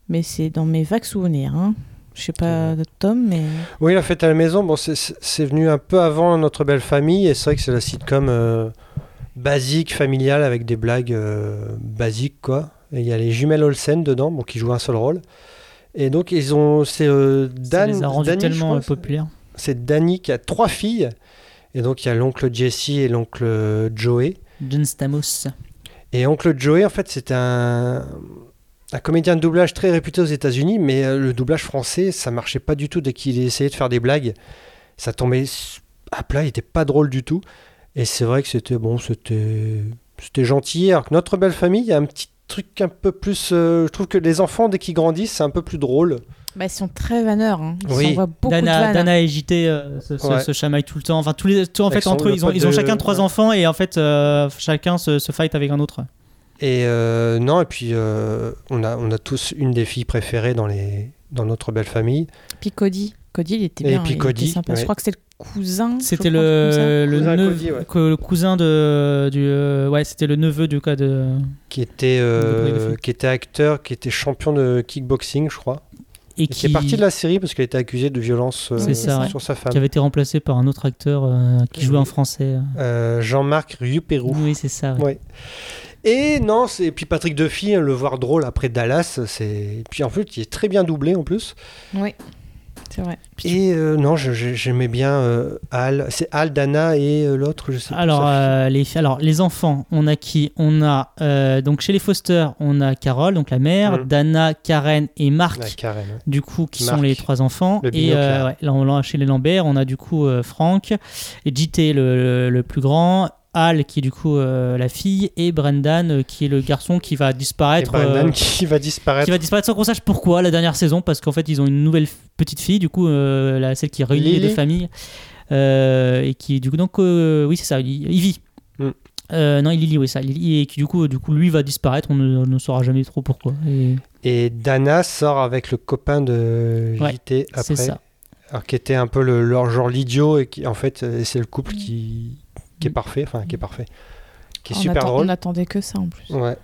Mais c'est dans mes vagues souvenirs. Hein. Je sais pas, Tom, mais. Oui, la fête à la maison, bon, c'est venu un peu avant Notre belle famille, et c'est vrai que c'est la sitcom euh, basique, familiale, avec des blagues euh, basiques, quoi. Il y a les jumelles Olsen dedans, bon, qui jouent un seul rôle. Et donc, ils ont. C'est euh, Ça Dan. les a rendus Danny, tellement euh, populaires. C'est Danny qui a trois filles. Et donc, il y a l'oncle Jesse et l'oncle Joey. John Stamos. Et Oncle Joey, en fait, c'est un, un comédien de doublage très réputé aux États-Unis, mais euh, le doublage français, ça marchait pas du tout dès qu'il essayait de faire des blagues. Ça tombait à plat, il était pas drôle du tout. Et c'est vrai que c'était bon, c'était c'était gentil. Alors que notre belle famille, il y a un petit truc un peu plus. euh, je trouve que les enfants, dès qu'ils grandissent, c'est un peu plus drôle. Bah, ils sont très vanneurs. Hein. Ils Oui. s'envoient beaucoup de Dana, vannes. Dana et JT euh, se, se, Ouais. se chamaillent tout le temps. Enfin, tous les, tout, en Avec fait, son- entre eux, ils ont, pote ils ont de- chacun trois ouais. enfants et en fait, euh, chacun se, se fight avec un autre. Et euh, non, et puis euh, on, a, on a tous une des filles préférées dans, les, dans notre belle famille. Puis Cody. Cody, il était Et bien. puis il Cody, était sympa. Je crois que c'était le cousin. C'était le, le, Cousin neveu- Cody, ouais. que- le cousin de, du, euh, ouais, c'était le neveu du cas de. qui était, euh, qui était acteur, qui était champion de kickboxing, je crois. Et Et qui est parti de la série parce qu'elle était accusée de violence euh, C'est ça, ouais. sur sa femme. qui avait été remplacé par un autre acteur euh, qui jouait en français. Euh, Jean-Marc Rieux-Pérou. Oui, c'est ça. ouais. Ouais. Et non, c'est et puis Patrick Duffy, le voir drôle après Dallas, c'est puis en plus il est très bien doublé en plus. Oui, c'est vrai. Et euh, non, j'aimais bien euh, Al, c'est Al, Dana et euh, l'autre, je sais Alors, les, alors, les enfants, on a qui? On a, euh, donc chez les Foster, on a Carole, donc la mère, Mhm. Dana, Karen et Marc. Ouais, Karen, ouais. du coup, qui Marc, sont les trois enfants. le et euh, là. ouais, là, on l'a chez les Lambert, on a du coup euh, Franck et JT le, le, le plus grand, Al qui est du coup euh, la fille et Brendan euh, qui est le garçon qui va Et disparaître. Brendan euh, qui va disparaître. qui va disparaître sans qu'on sache pourquoi la dernière saison parce qu'en fait ils ont une nouvelle petite fille du coup la, celle qui réunit les deux familles et qui du coup donc oui c'est ça I- Ivy Mm. Euh, non Lily oui ça Lily et qui du coup du coup lui va disparaître on ne, on ne saura jamais trop pourquoi et Et Dana sort avec le copain de Ouais, JT après. c'est ça Alors qui était un peu le, leur genre l'idiot et qui en fait c'est le couple qui, qui est parfait, enfin qui est parfait, qui est on, super attend- drôle. on attendait que ça en plus. Ouais.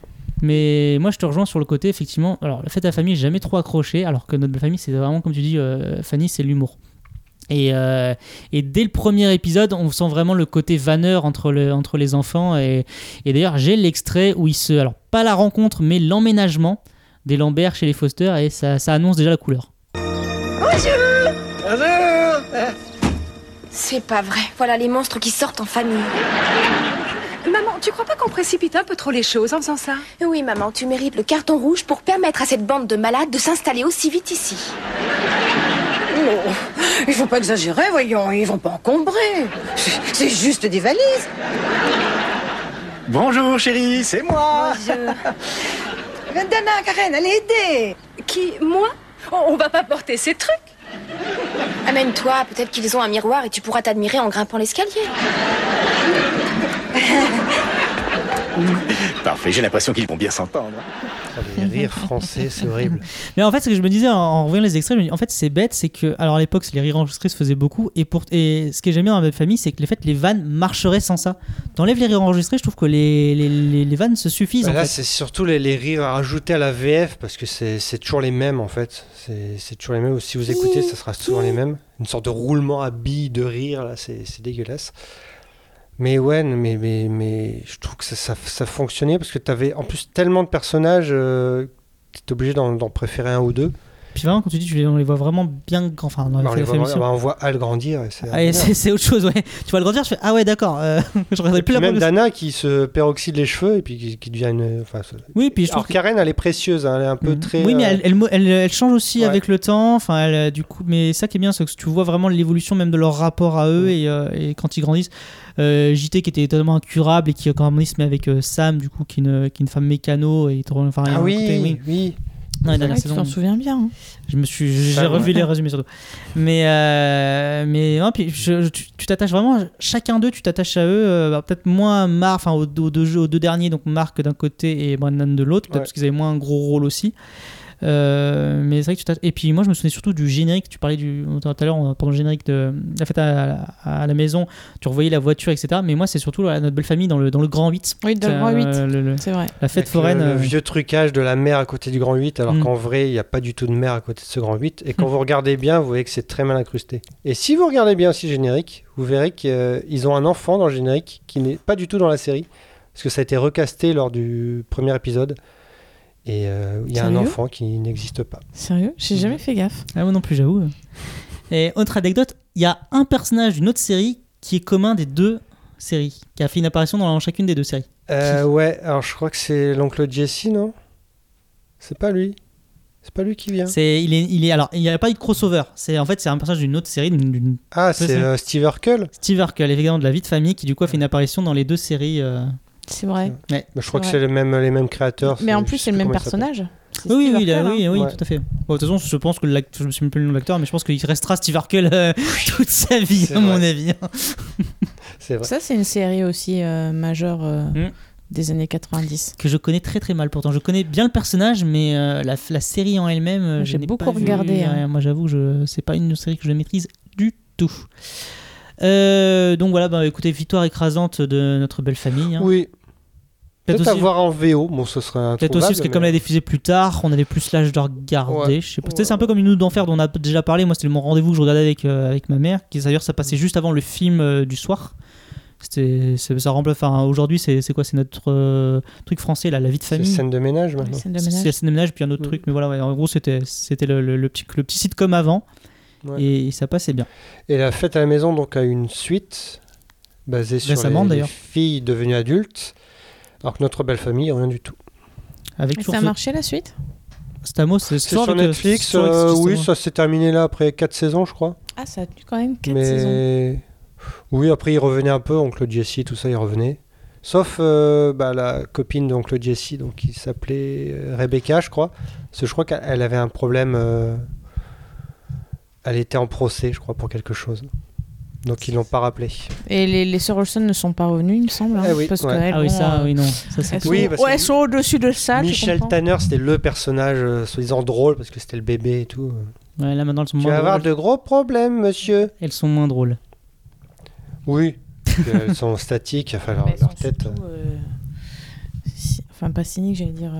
Mais moi, je te rejoins sur le côté, effectivement. Alors, la fête à la famille, jamais trop accroché, alors que notre belle famille, c'est vraiment, comme tu dis, euh, Fanny, c'est l'humour. Et, euh, et dès le premier épisode, on sent vraiment le côté vanneur entre, le, entre les enfants. Et, et d'ailleurs, j'ai l'extrait où il se. Alors, pas la rencontre, mais l'emménagement des Lambert chez les Foster, et ça, ça annonce déjà la couleur. C'est pas vrai. Voilà les monstres qui sortent en famille. Maman, tu crois pas qu'on précipite un peu trop les choses en faisant ça? Oui, maman, tu mérites le carton rouge pour permettre à cette bande de malades de s'installer aussi vite ici. Non, il faut pas exagérer, voyons, ils vont pas encombrer. C'est- juste des valises. Bonjour chérie, c'est moi Dana, Karen, allez aider. Qui Moi? On, on va pas porter ces trucs. Amène-toi, peut-être qu'ils ont un miroir et tu pourras t'admirer en grimpant l'escalier. [laughs] [laughs] Parfait, j'ai l'impression qu'ils vont bien s'entendre. Les rires français, c'est horrible. [laughs] Mais en fait, ce que je me disais en, revoyant les extraits, je me dis, en fait, c'est bête, c'est que, alors à l'époque, les rires enregistrés se faisaient beaucoup, et, pour, et ce que j'aime bien dans la famille, c'est que les, fait, les vannes marcheraient sans ça. T'enlèves les rires enregistrés, je trouve que les, les, les, les vannes se suffisent. Bah là, c'est surtout les, les rires à rajouter à la VF parce que c'est c'est toujours les mêmes en fait. C'est c'est toujours les mêmes. Si vous écoutez, ça sera souvent les mêmes. Une sorte de roulement à billes de rire, là, c'est c'est dégueulasse. Mais ouais, mais, mais, mais je trouve que ça, ça, ça fonctionnait parce que tu avais en plus tellement de personnages euh, que tu obligé d'en d'en préférer un ou deux. Puis vraiment, quand tu dis, tu les- on les voit vraiment bien, grand- enfin, dans Bah, on, les voit- bah, on voit Al grandir. c'est Ah, c'est autre chose, ouais. Tu vois le grandir, je fais, ah ouais, d'accord, euh, [laughs] je regarderai Et plus la même. Dana qui se peroxyde les cheveux et puis qui, qui devient une. Enfin, Oui, puis je trouve Alors Karen, elle est précieuse, hein, elle est un peu Mhm. très. Oui, mais euh, elle, elle, elle- elle change aussi Ouais. avec le temps. Enfin, elle, euh, du coup, mais ça qui est bien, c'est que tu vois vraiment l'évolution même de leur rapport à eux et, euh, et quand ils grandissent. Euh, JT qui était totalement incurable et qui quand même se met avec Sam, du coup, qui est une, qui est une femme mécano et enfin, Ah oui, côté- oui. Non, la dernière tu saison, t'en souviens bien. hein. je me suis, j'ai revu les résumés surtout. Mais, euh, mais non, puis je- je- tu tu t'attaches vraiment, chacun d'eux, tu t'attaches à eux. euh, bah, peut-être moins Marc, enfin aux, aux deux jeux- aux deux derniers, donc Marc d'un côté et Brandon de l'autre, peut-être Ouais. parce qu'ils avaient moins un gros rôle aussi. Euh, mais c'est vrai que tu t'attaches- Et puis moi, je me souvenais surtout du générique. Tu parlais du tout à l'heure pendant le générique de la fête à, à- à la maison. Tu revoyais la voiture, etc. Mais moi, c'est surtout la- notre belle famille dans le dans le grand 8. Oui, dans le grand 8. Euh, C'est vrai. la fête Avec foraine. Le, le euh, vieux trucage de la mer à côté du grand 8, alors Mm. qu'en vrai, il n'y a pas du tout de mer à côté de ce grand 8. Et quand Mm. vous regardez bien, vous voyez que c'est très mal incrusté. Et si vous regardez bien aussi le générique, vous verrez qu'ils ont un enfant dans le générique qui n'est pas du tout dans la série. Parce que ça a été recasté lors du premier épisode. Et euh, il y a un enfant qui n'existe pas. Sérieux? J'ai jamais fait gaffe. Ah, moi non plus, j'avoue. Et autre anecdote, il y a un personnage d'une autre série qui est commun des deux séries, qui a fait une apparition dans chacune des deux séries. Euh, ouais, alors je crois que c'est l'oncle Jesse, non? C'est pas lui. C'est pas lui qui vient. C'est, il est, il est, alors, il n'y a pas eu de crossover. C'est en fait, c'est un personnage d'une autre série, d'une, Ah, c'est c'est- euh, Steve Urkel? Steve Urkel, évidemment de la vie de famille, qui du coup a fait une apparition dans les deux séries. euh, C'est vrai. Ouais. Bah, je crois que c'est les mêmes, les mêmes créateurs. Mais en plus, c'est le même personnage. Oui, oui, a- oui, hein. oui, Ouais. tout à fait. Bon, de toute façon, je pense que l'acteur, je me souviens plus le nom de l'acteur, mais je pense qu'il restera Steve Urkel euh, [laughs] toute sa vie, à mon vrai. avis. [laughs] C'est vrai. Ça, c'est une série aussi euh, majeure euh, Mm. des années 90. Que je connais très très mal pourtant. Je connais bien le personnage, mais euh, la, la série en elle-même, J'ai beaucoup pas vu. regardé, hein. Moi, j'avoue, je c'est pas une série que je maîtrise du tout. Euh, donc voilà, bah, écoutez, victoire écrasante de notre belle famille. hein. Oui. Peut-être avoir en VO. Bon, ce serait Peut-être aussi parce que comme elle a diffusé plus tard, on avait plus l'âge de regarder. Ouais. Je sais pas. Tu sais, C'est un peu comme une nuit d'enfer dont on a déjà parlé. Moi, c'était mon rendez-vous que je regardais avec, euh, avec ma mère. Qui d'ailleurs, ça passait juste avant le film euh, du soir. C'était, c'est- ça remplace. Enfin, aujourd'hui, c'est, c'est quoi? C'est notre euh, truc français, là, la vie de C'est famille. scène de ménage maintenant. Scène de C'est ménage. la scène de ménage, puis un autre Mm. truc. Mais voilà, ouais, en gros, c'était, c'était le, le- le petit, le petit sitcom avant. Ouais. Et ça passait bien. Et la fête à la maison donc a une suite basée sur les, les filles devenues adultes, alors que notre belle famille rien du tout. Avec Et ça a marché la suite? Stamos, c'est, sur Netflix, avec euh, oui, ça s'est terminé là après 4 saisons, je crois. Ah, ça a tenu quand même 4 saisons. Mais oui, après il revenait un peu, oncle Jesse, tout ça, il revenait. Sauf euh, bah, la copine d'oncle Jesse, donc qui s'appelait euh, Rebecca, je crois. Parce que je crois qu'elle elle avait un problème. euh, Elle était en procès, je crois, pour quelque chose. Donc ils l'ont pas rappelé. Et les, les sœurs Olsen ne sont pas revenues, il me semble. hein, Eh oui, parce ouais. qu'elles Ah oui, ça, euh, oui, non. Ça, c'est Elles sont, Oui, parce ouais, que elles sont au-dessus de ça. Michel Tanner, c'était le personnage euh, soi-disant drôle parce que c'était le bébé et tout. Ouais, là, maintenant, elles sont Tu moins vas avoir drôles. de gros problèmes, monsieur. Elles sont moins drôles. Oui. Qu'elles sont [laughs] statiques, enfin leur, elles leur tête. surtout, euh, Enfin, pas cynique, j'allais dire.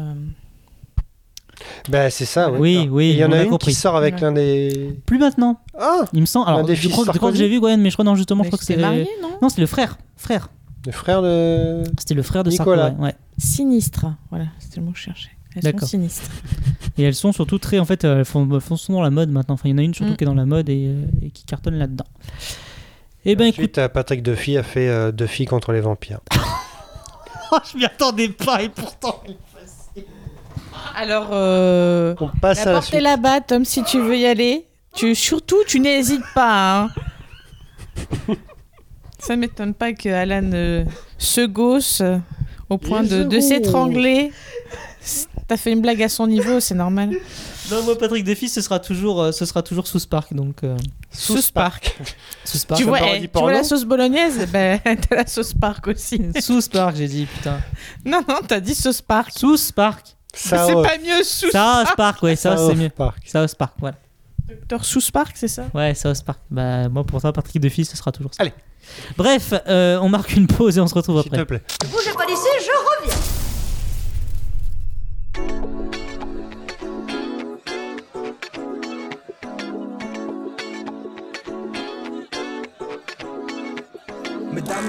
Euh, Ben c'est ça, oui. Oui, oui, Et Il y en a a une compris. qui sort avec Ouais. l'un des. Plus maintenant. Ah Il me semble. Alors, des je fils crois, que- je crois que j'ai vu, Gwen, mais je crois non, justement, je mais crois que c'est. marié, non Non, c'était le frère. Frère. Le frère de. C'était le frère de Nicolas. Sarko. ouais, ouais. Sinistre. Voilà, c'était le mot que je cherchais. Elles sont sinistres. Et elles sont surtout très. En fait, elles font, elles font sont dans la mode maintenant. Enfin, il y en a une surtout Mm. qui est dans la mode et, euh, et qui cartonne là-dedans. Eh ben, écoute. Ensuite, euh, Patrick Duffy a fait euh, Duffy contre les vampires. [laughs] je m'y attendais pas et pourtant. Alors, euh, On passe la à la porte est là-bas, Tom, si tu veux y aller. Tu, surtout, tu n'hésites pas. Hein. [laughs] Ça m'étonne pas que Alan euh, se gausse euh, au point de, s'étrangler. T'as fait une blague à son niveau, c'est normal. Non, moi, Patrick Duffy, ce sera toujours, euh, ce sera toujours sous Spark. Donc, Sous Spark. sous Spark. Tu vois, parodie eh, tu vois la sauce bolognaise? [laughs] Ben, [laughs] t'as la sauce Spark aussi. Sous Spark, j'ai dit, putain. Non, non, t'as dit sauce Spark. Sous Spark. C'est pas mieux sous Ça, Spark, ouais, ça, South c'est mieux. Park. Spark, voilà. Docteur sous Spark, c'est ça? Ouais, ça, Spark. Bah, moi, pour toi, Patrick Duffy, ce sera toujours ça. Allez. Bref, euh, on marque une pause et on se retrouve S'il te après. plaît. Pas d'ici, je reviens.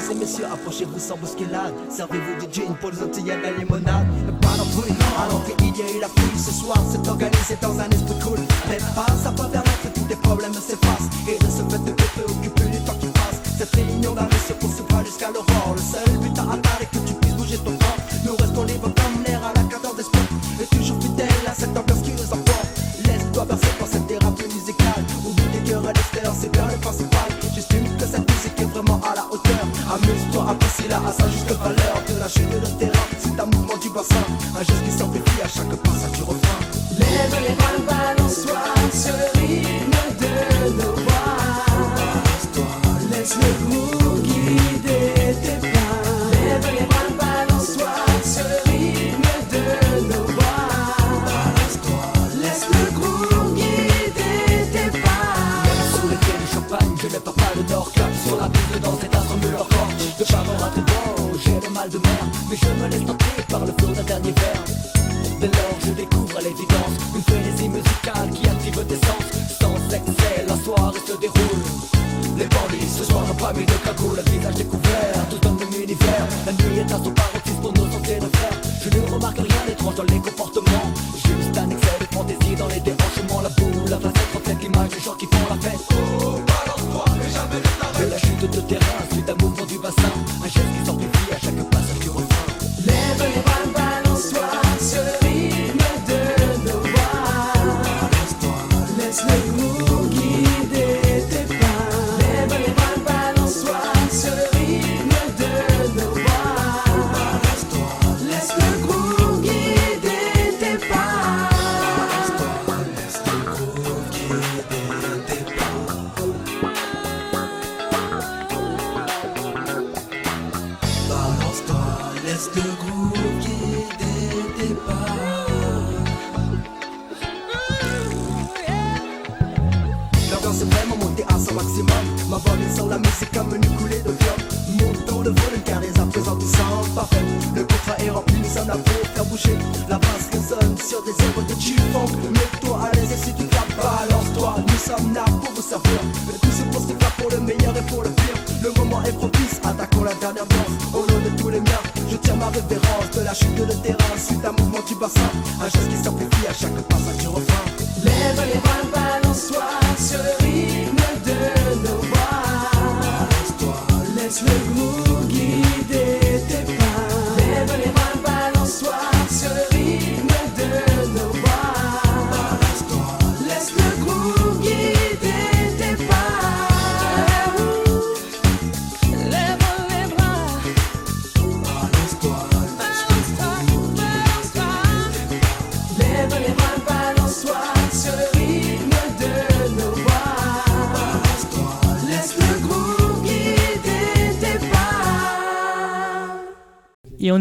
Mesdames messieurs, approchez-vous sans bousculade. Servez-vous du gin pour les Antilles à la limonade. Non plus, alors qu'il y a eu la pluie ce soir, c'est organisé dans un esprit cool. Mais pas, ça peut permettre que tous les problèmes s'effacent. Et de ce fait de te préoccuper du temps qui passe. Cette réunion va se poursuivra jusqu'à l'aurore. Le seul but à atteindre est que tu puisses bouger ton corps. Nous restons libres comme l'air à la 14 d'esprit. Et toujours fidèles à cette ambiance qui nous emporte. Laisse-toi bercer par cette thérapie musicale. Oublie tes cœurs à l'extérieur, c'est bien le principal. J'estime que cette musique est vraiment à la hauteur. Amuse-toi, apprécie-la à sa juste valeur. De la chute de terrain, c'est un mouvement du bassin. Un geste qui s'amplifie à chaque passage du refrain. Lève les bras, balance-toi, ce rythme de nos voix. Laisse le groove Mais je me laisse tenter par le flot d'un dernier verre. Dès lors je découvre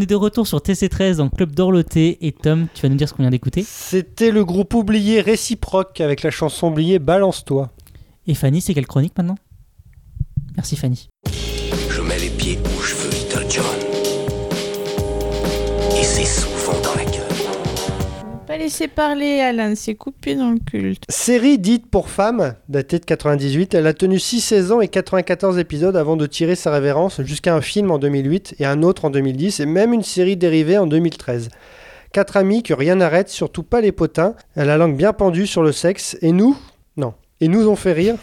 est de retour sur TC13 dans Club d'Orloté. Et Tom, tu vas nous dire ce qu'on vient d'écouter. C'était le groupe oublié Réciproque avec la chanson oubliée Balance-toi. Et Fanny, c'est quelle chronique maintenant? Merci Fanny. Pas laisser parler, Alan, c'est coupé dans le culte. Série dite pour femmes, datée de 98, elle a tenu 6 saisons et 94 épisodes avant de tirer sa révérence jusqu'à un film en 2008 et un autre en 2010 et même une série dérivée en 2013. Quatre amis que rien n'arrête, surtout pas les potins, elle a la langue bien pendue sur le sexe et nous, non, et nous ont fait rire.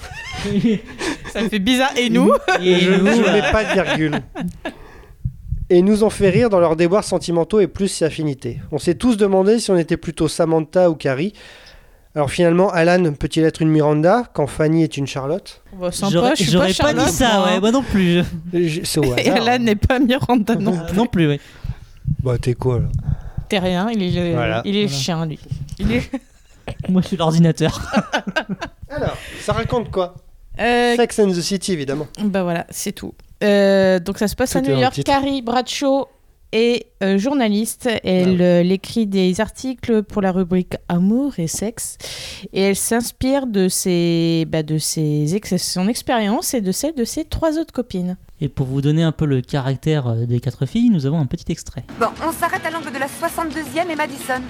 [laughs] Ça fait bizarre. Et nous Et je nous, [laughs] ne mets pas de virgule. Et nous ont fait rire dans leurs déboires sentimentaux et plus si affinités. On s'est tous demandé si on était plutôt Samantha ou Carrie. Alors finalement, Alan peut-il être une Miranda quand Fanny est une Charlotte? Bah, J'aurais je suis j'aurais pas, Charlotte, dit ça, moi. ouais, moi non plus. Je- C'est au [laughs] Et. Alan n'est pas Miranda, non. non plus, ouais. Bah t'es quoi là? T'es rien, il est, Voilà. il est Voilà. chien, lui. Il est... [laughs] Moi je suis l'ordinateur. [laughs] Alors, ça raconte quoi? Euh, Sex and the City évidemment. Bah voilà, c'est tout. Euh, donc ça se passe Tout à New York. titre. Carrie Bradshaw est euh, journaliste. Elle, Ah euh, elle écrit des articles pour la rubrique Amour et sexe. Et elle s'inspire de, ses, bah, de ses ex- son expérience et de celle de ses trois autres copines. Et pour vous donner un peu le caractère des quatre filles, nous avons un petit extrait. Bon, on s'arrête à l'angle de la 62e et Madison.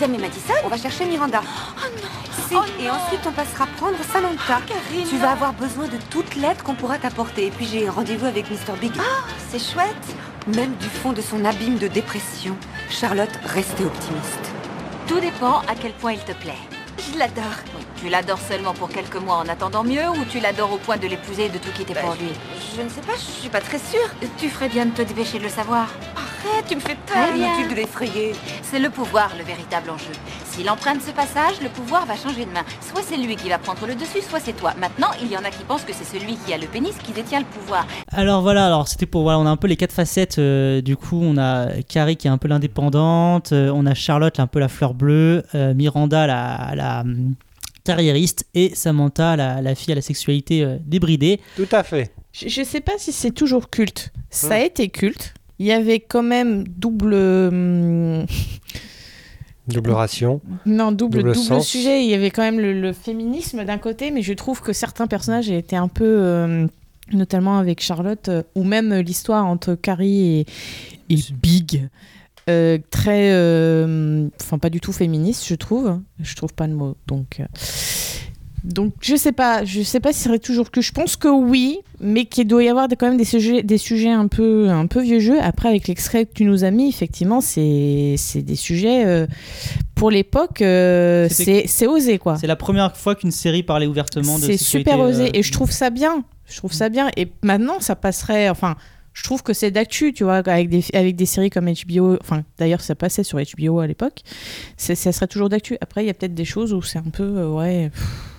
62e et Madison On va chercher Miranda. Oh non Et ensuite, on passera prendre Samantha. tu vas avoir besoin de toute l'aide qu'on pourra t'apporter. Et puis, j'ai rendez-vous avec Mr. Big. Ah, c'est chouette Même du fond de son abîme de dépression, Charlotte restait optimiste. Tout dépend à quel point il te plaît. Je l'adore. Tu l'adores seulement pour quelques mois en attendant mieux ou tu l'adores au point de l'épouser et de tout quitter Bah, pour je- lui? Je ne sais pas, je suis pas très sûre. Tu ferais bien de te dépêcher de le savoir. Arrête, tu me fais Très peur. bien. Inutile de l'effrayer. C'est le pouvoir le véritable enjeu. S'il emprunte ce passage, le pouvoir va changer de main. Soit c'est lui qui va prendre le dessus, soit c'est toi. Maintenant, il y en a qui pensent que c'est celui qui a le pénis qui détient le pouvoir. Alors voilà, alors c'était pour voilà, on a un peu les quatre facettes. euh, du coup, on a Carrie qui est un peu l'indépendante, euh, on a Charlotte un peu la fleur bleue, euh, Miranda la, la hum, carriériste et Samantha la, la fille à la sexualité euh, débridée. Tout à fait. Je, je sais pas si c'est toujours culte. Ça a Hmm. été culte. Il y avait quand même double. Double ration. Non, double, Double sujet. Il y avait quand même le, le féminisme d'un côté, mais je trouve que certains personnages étaient un peu, euh, notamment avec Charlotte, euh, ou même l'histoire entre Carrie et, et Big, euh, très, euh, enfin pas du tout féministe, je trouve. Je trouve pas de mot, donc. Donc je sais pas, je sais pas si ce serait toujours que je pense que oui, mais qu'il doit y avoir quand même des sujets, des sujets un peu, un peu vieux jeu. Après avec l'extrait que tu nous as mis, effectivement, c'est, des sujets euh, pour l'époque, euh, c'est, osé quoi. C'est la première fois qu'une série parlait ouvertement de C'est super osé euh, et je trouve ça bien. Je trouve ça bien et maintenant ça passerait, enfin. Je trouve que c'est d'actu, tu vois, avec des, avec des séries comme HBO. Enfin, d'ailleurs, ça passait sur HBO à l'époque. Ça serait toujours d'actu. Après, il y a peut-être des choses où c'est un peu, euh, ouais, pff,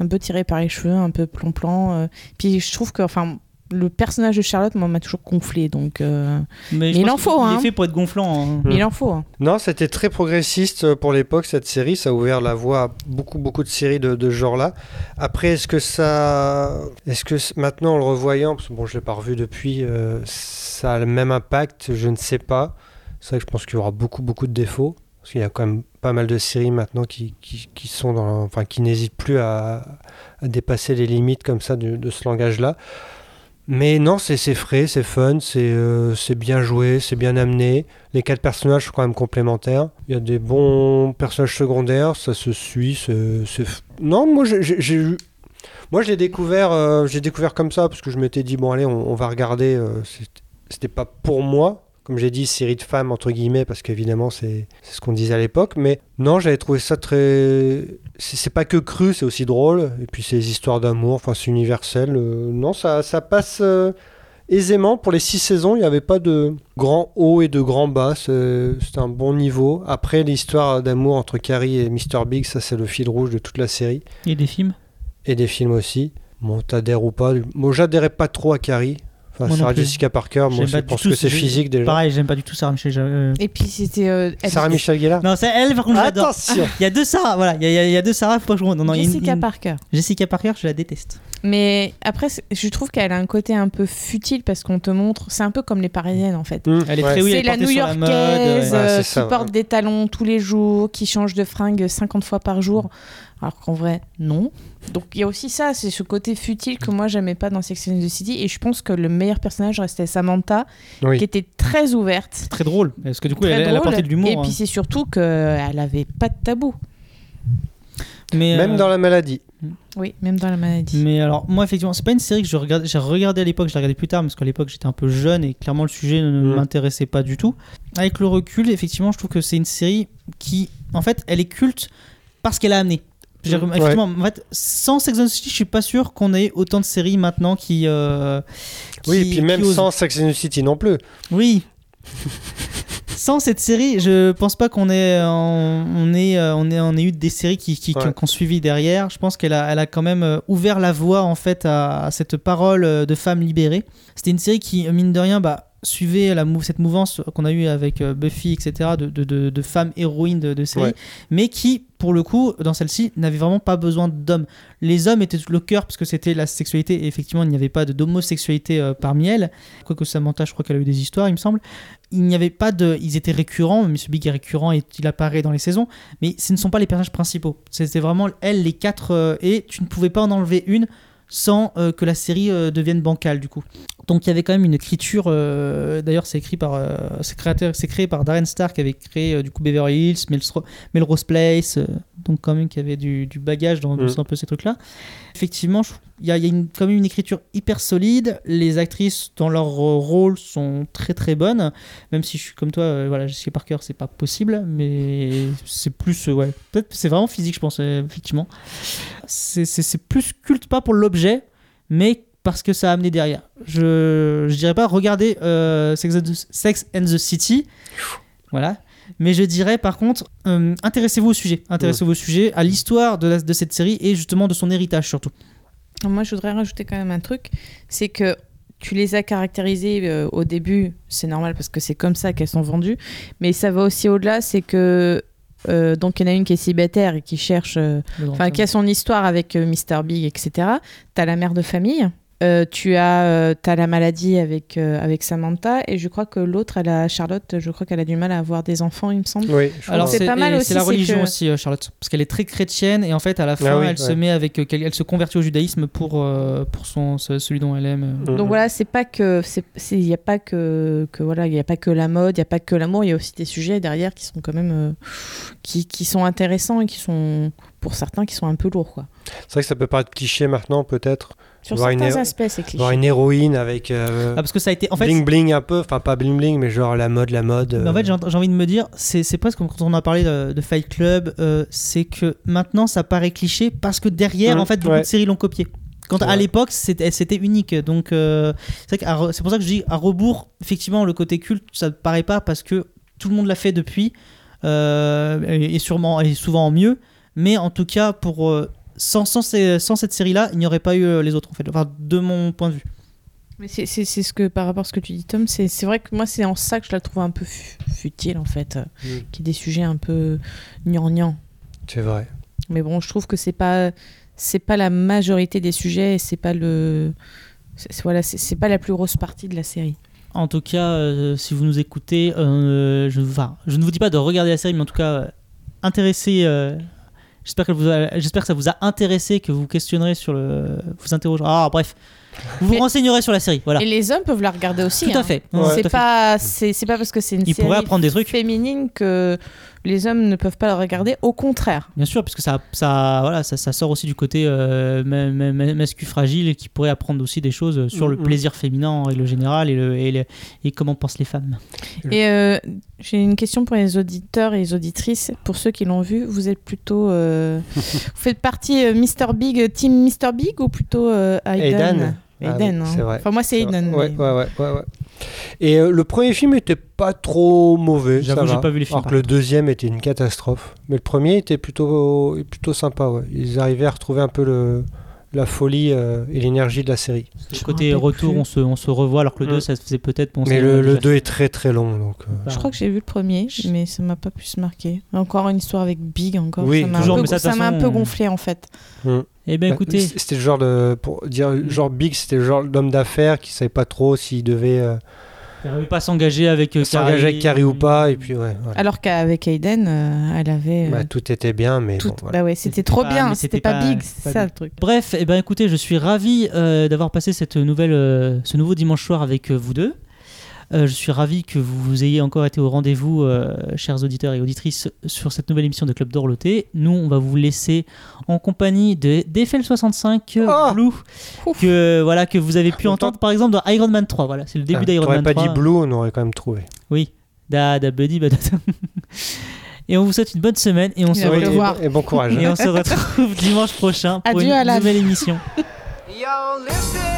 un peu tiré par les cheveux, un peu plan-plan. euh. Puis je trouve que, enfin, le personnage de Charlotte, m'a toujours gonflé. Donc, euh, Mais, il en faut, Il hein. est fait pour être gonflant. hein. Mais il en faut. hein. Non, c'était très progressiste euh, pour l'époque, cette série. Ça a ouvert la voie à beaucoup, beaucoup de séries de, de ce genre-là. Après, est-ce que ça. Est-ce que maintenant, en le revoyant, parce que bon, je l'ai pas revu depuis, euh, ça a le même impact? Je ne sais pas. C'est vrai que je pense qu'il y aura beaucoup, beaucoup de défauts. Parce qu'il y a quand même pas mal de séries maintenant qui, qui, qui sont dans, enfin, qui n'hésitent plus à, à dépasser les limites comme ça de, de ce langage-là. Mais non, c'est frais, c'est fun, c'est euh, c'est bien joué, c'est bien amené. Les quatre personnages sont quand même complémentaires. Il y a des bons personnages secondaires, ça se suit. Non, moi j'ai- eu- moi je l'ai découvert, euh, j'ai découvert comme ça parce que je m'étais dit bon allez, on, va regarder. euh, C'était pas pour moi, comme j'ai dit, série de femmes entre guillemets parce qu'évidemment c'est c'est ce qu'on disait à l'époque. Mais non, j'avais trouvé ça très. C'est pas que cru, c'est aussi drôle. Et puis c'est des histoires d'amour, enfin c'est universel. euh, non, ça, ça passe euh, aisément. Pour les six saisons, il n'y avait pas de grand haut et de grand bas. c'est- C'était un bon niveau. Après, l'histoire d'amour entre Carrie et Mr. Big, ça c'est le fil rouge de toute la série. Et des films? Et des films aussi. Bon, t'adhères ou pas. Moi, j'adhérais pas trop à Carrie. Enfin, Sarah. Jessica Parker, moi je pense que c'est ce- physique déjà. Pareil, j'aime pas du tout Sarah Michel. euh, Et puis c'était. euh, Sarah Michel Gellar Non, c'est elle, par contre, je l'adore. Attention Il y a deux Sarah, voilà. Il y a, il y a- deux Sarah, faut que je non, non, une- Jessica une- Parker. Jessica Parker, je la déteste. Mais après, je trouve qu'elle a un côté un peu futile parce qu'on te montre. C'est un peu comme les parisiennes en fait. Mmh, Elle est très oui, elle c'est est la ouais. euh, Ouais, c'est qui ça, ouais. porte des talons tous les jours, qui change de fringues 50 fois par jour. Alors qu'en vrai, non. Donc il y a aussi ça, c'est ce côté futile que moi j'aimais pas dans Sex and the City. Et je pense que le meilleur personnage restait Samantha, Oui. qui était très ouverte. Très drôle, parce que du coup, elle, elle apportait de l'humour. Et hein. puis c'est surtout qu'elle avait pas de tabou. Mais, Même euh, dans la maladie. Oui, même dans la maladie. Mais alors, moi, effectivement, c'est pas une série que je regarde, j'ai regardé à l'époque, je l'ai regardé plus tard, parce qu'à l'époque, j'étais un peu jeune et clairement, le sujet ne Mm. m'intéressait pas du tout. Avec le recul, effectivement, je trouve que c'est une série qui, en fait, elle est culte parce qu'elle a amené. Mm, effectivement, en fait, sans Sex and the City, je suis pas sûr qu'on ait autant de séries maintenant qui. euh, Oui, et puis même sans Sex and the City non plus. Oui. [laughs] Sans cette série, je pense pas qu'on ait, on, on ait, euh, on ait, on ait eu des séries qui, qui, qui Ouais. ont, qui ont suivi derrière. Je pense qu'elle a, elle a quand même euh, ouvert la voie en fait à, à cette parole euh, de femmes libérées. C'était une série qui, mine de rien, bah, suivait la mou- cette mouvance qu'on a eue avec euh, Buffy, etc., de, de, de- de femmes héroïnes de, séries, Ouais. mais qui, pour le coup, dans celle-ci, n'avait vraiment pas besoin d'hommes. Les hommes étaient le cœur parce que c'était la sexualité, et effectivement, il n'y avait pas d'homosexualité euh, parmi elles. Quoique Samantha, je crois qu'elle a eu des histoires, il me semble. Il n'y avait pas de. Ils étaient récurrents, Monsieur Big est récurrent et il apparaît dans les saisons, mais ce ne sont pas les personnages principaux. C'était vraiment elles, les quatre, euh, et tu ne pouvais pas en enlever une sans euh, que la série euh, devienne bancale du coup. Donc il y avait quand même une écriture. euh, D'ailleurs, c'est écrit par, c'est créé par Darren Star qui avait créé du coup Beverly Hills, Melrose, Place, donc quand même qui avait du, du bagage dans, dans Mm. un peu ces trucs-là. Effectivement, il y a, il y a une- quand même une écriture hyper solide. Les actrices dans leur euh, rôle sont très très bonnes. Même si je suis comme toi, euh, voilà, Jessica Parker, c'est pas possible, mais c'est plus, euh, ouais, peut-être c'est vraiment physique, je pense, euh, effectivement. C'est- plus culte pas pour l'objet, mais parce que ça a amené derrière. Je, je dirais pas regardez Sex, and the, Sex and the City, voilà. Mais je dirais par contre, euh, intéressez-vous au sujet, intéressez-vous au sujet, à l'histoire de, cette série et justement de son héritage surtout. Moi, je voudrais rajouter quand même un truc, c'est que tu les as caractérisées euh, au début, c'est normal parce que c'est comme ça qu'elles sont vendues, mais ça va aussi au-delà, c'est que euh, donc il y en a une qui est célibataire et qui cherche, enfin qui a son histoire avec Mr Big, etc. T'as la mère de famille. Euh, tu as, euh, t'as la maladie avec, euh, avec Samantha et je crois que l'autre, elle a Charlotte, je crois qu'elle a du mal à avoir des enfants, il me semble. Oui, je Alors c'est c'est pas mal aussi, C'est la religion que- aussi, euh, Charlotte, parce qu'elle est très chrétienne et en fait à la fin oui, elle se met avec, euh, elle se convertit au judaïsme pour euh, pour son ce- celui dont elle aime. euh. Mhm. Donc voilà, c'est pas que c'est il y a pas que, que voilà, il y a pas que la mode, il y a pas que l'amour, il y a aussi des sujets derrière qui sont quand même euh, qui, qui sont intéressants et qui sont pour certains qui sont un peu lourds quoi. C'est vrai que ça peut paraître cliché maintenant, peut-être. Sur Voir une certains héro- aspects, c'est cliché. Voir une héroïne avec euh, Ah, parce que ça a été en fait. bling bling un peu, enfin pas bling bling, mais genre la mode, la mode. Mais en euh, fait, j'ai j'ai envie de me dire, c'est c'est presque comme quand on a parlé de, de Fight Club, euh, c'est que maintenant ça paraît cliché parce que derrière, Mhm, en fait, beaucoup ouais. de séries l'ont copié. Quand à l'époque, c'était c'était unique. Donc, euh, c'est pour ça que je dis à rebours, effectivement, le côté culte, ça ne paraît pas parce que tout le monde l'a fait depuis, euh, et, et sûrement, et souvent en mieux. Mais en tout cas, pour, euh, sans, sans, ces- sans cette série-là, il n'y aurait pas eu euh, les autres, en fait. Enfin, de mon point de vue. Mais c'est c'est- c'est ce que par rapport à ce que tu dis Tom, c'est c'est vrai que moi c'est en ça que je la trouve un peu fu- futile en fait, euh, Mm. qui est des sujets un peu gnangnan. C'est vrai. Mais bon, je trouve que c'est pas c'est pas la majorité des sujets et c'est pas le c'est- c'est- voilà, c'est c'est pas la plus grosse partie de la série. En tout cas, euh, si vous nous écoutez, euh, je, enfin, je ne vous dis pas de regarder la série, mais en tout cas, euh, intéressez. J'espère que, vous a- j'espère que ça vous a intéressé, que vous questionnerez sur le. Vous interrogerez. Ah, bref. Vous vous Mais- renseignerez sur la série. Voilà. Et les hommes peuvent la regarder aussi. Tout à hein. fait. Ouais, C'est tout à pas, c'est c'est pas parce que c'est une Ils série pourraient apprendre des trucs. féminine que les hommes ne peuvent pas la regarder. Au contraire. Bien sûr, parce que ça, ça, voilà, ça, ça sort aussi du côté euh, ma- ma- ma- mascu fragile et qui pourrait apprendre aussi des choses sur le Mhm. plaisir féminin en règle générale et, le, et, le- et comment pensent les femmes. Et euh, j'ai une question pour les auditeurs et les auditrices. Pour ceux qui l'ont vu, vous êtes plutôt. euh, [laughs] vous faites partie euh, Mr. Big, team Mr. Big ou plutôt euh, Aiden. Ah Aiden, oui, hein. c'est vrai. Enfin, moi, c'est. Aiden. Ouais, mais- ouais, ouais, ouais, ouais. Et euh, le premier film était pas trop mauvais. J'avoue, j'ai pas vu les films, Alors que le deuxième était une catastrophe. Mais le premier était plutôt, plutôt sympa. Ouais. Ils arrivaient à retrouver un peu le, la folie euh, et l'énergie de la série. Le côté retour, on se, on se revoit, alors que le 2, Mm. ça se faisait peut-être. bon, Mais le, le déjà 2 est très très long. Donc, euh, Je crois que j'ai vu le premier, mais ça m'a pas plus marqué. Encore une histoire avec Big, encore. Oui, ça m'a toujours, un peu, un gonflé en fait. Mm. Eh ben Bah, écoutez, C'était le genre de. Pour dire, genre Big, c'était le genre d'homme d'affaires qui savait pas trop s'il devait euh, elle n'avait pas s'engager avec euh, s'engager avec Carrie ou pas. Et puis, ouais. voilà. Alors qu'avec Aiden, euh, elle avait. euh, Bah, tout était bien, mais tout- bon, voilà. Bah ouais, c'était trop pas- bien, c'était pas, Big, c'est pas ça Big. le truc. Bref, eh ben écoutez, je suis ravi euh, d'avoir passé cette nouvelle, euh, ce nouveau dimanche soir avec euh, vous deux. Euh, je suis ravi que vous ayez encore été au rendez-vous, euh, chers auditeurs et auditrices, sur cette nouvelle émission de Club d'Orloté. Nous, on va vous laisser en compagnie de d'FL65 euh, Blue, que, voilà, que vous avez pu entendre par exemple dans Iron Man 3. Voilà, c'est le début Ah, d'Iron Man pas 3. dit Blue, on aurait quand même trouvé. Oui, da, da, buddy, ba, da, da. [laughs] Et on vous souhaite une bonne semaine et on, se, retrouve. Et bon courage. et on se retrouve [laughs] dimanche prochain pour Adieu, une nouvelle émission. [laughs]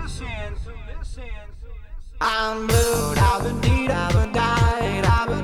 I'm blue, da ba dee da ba die, da ba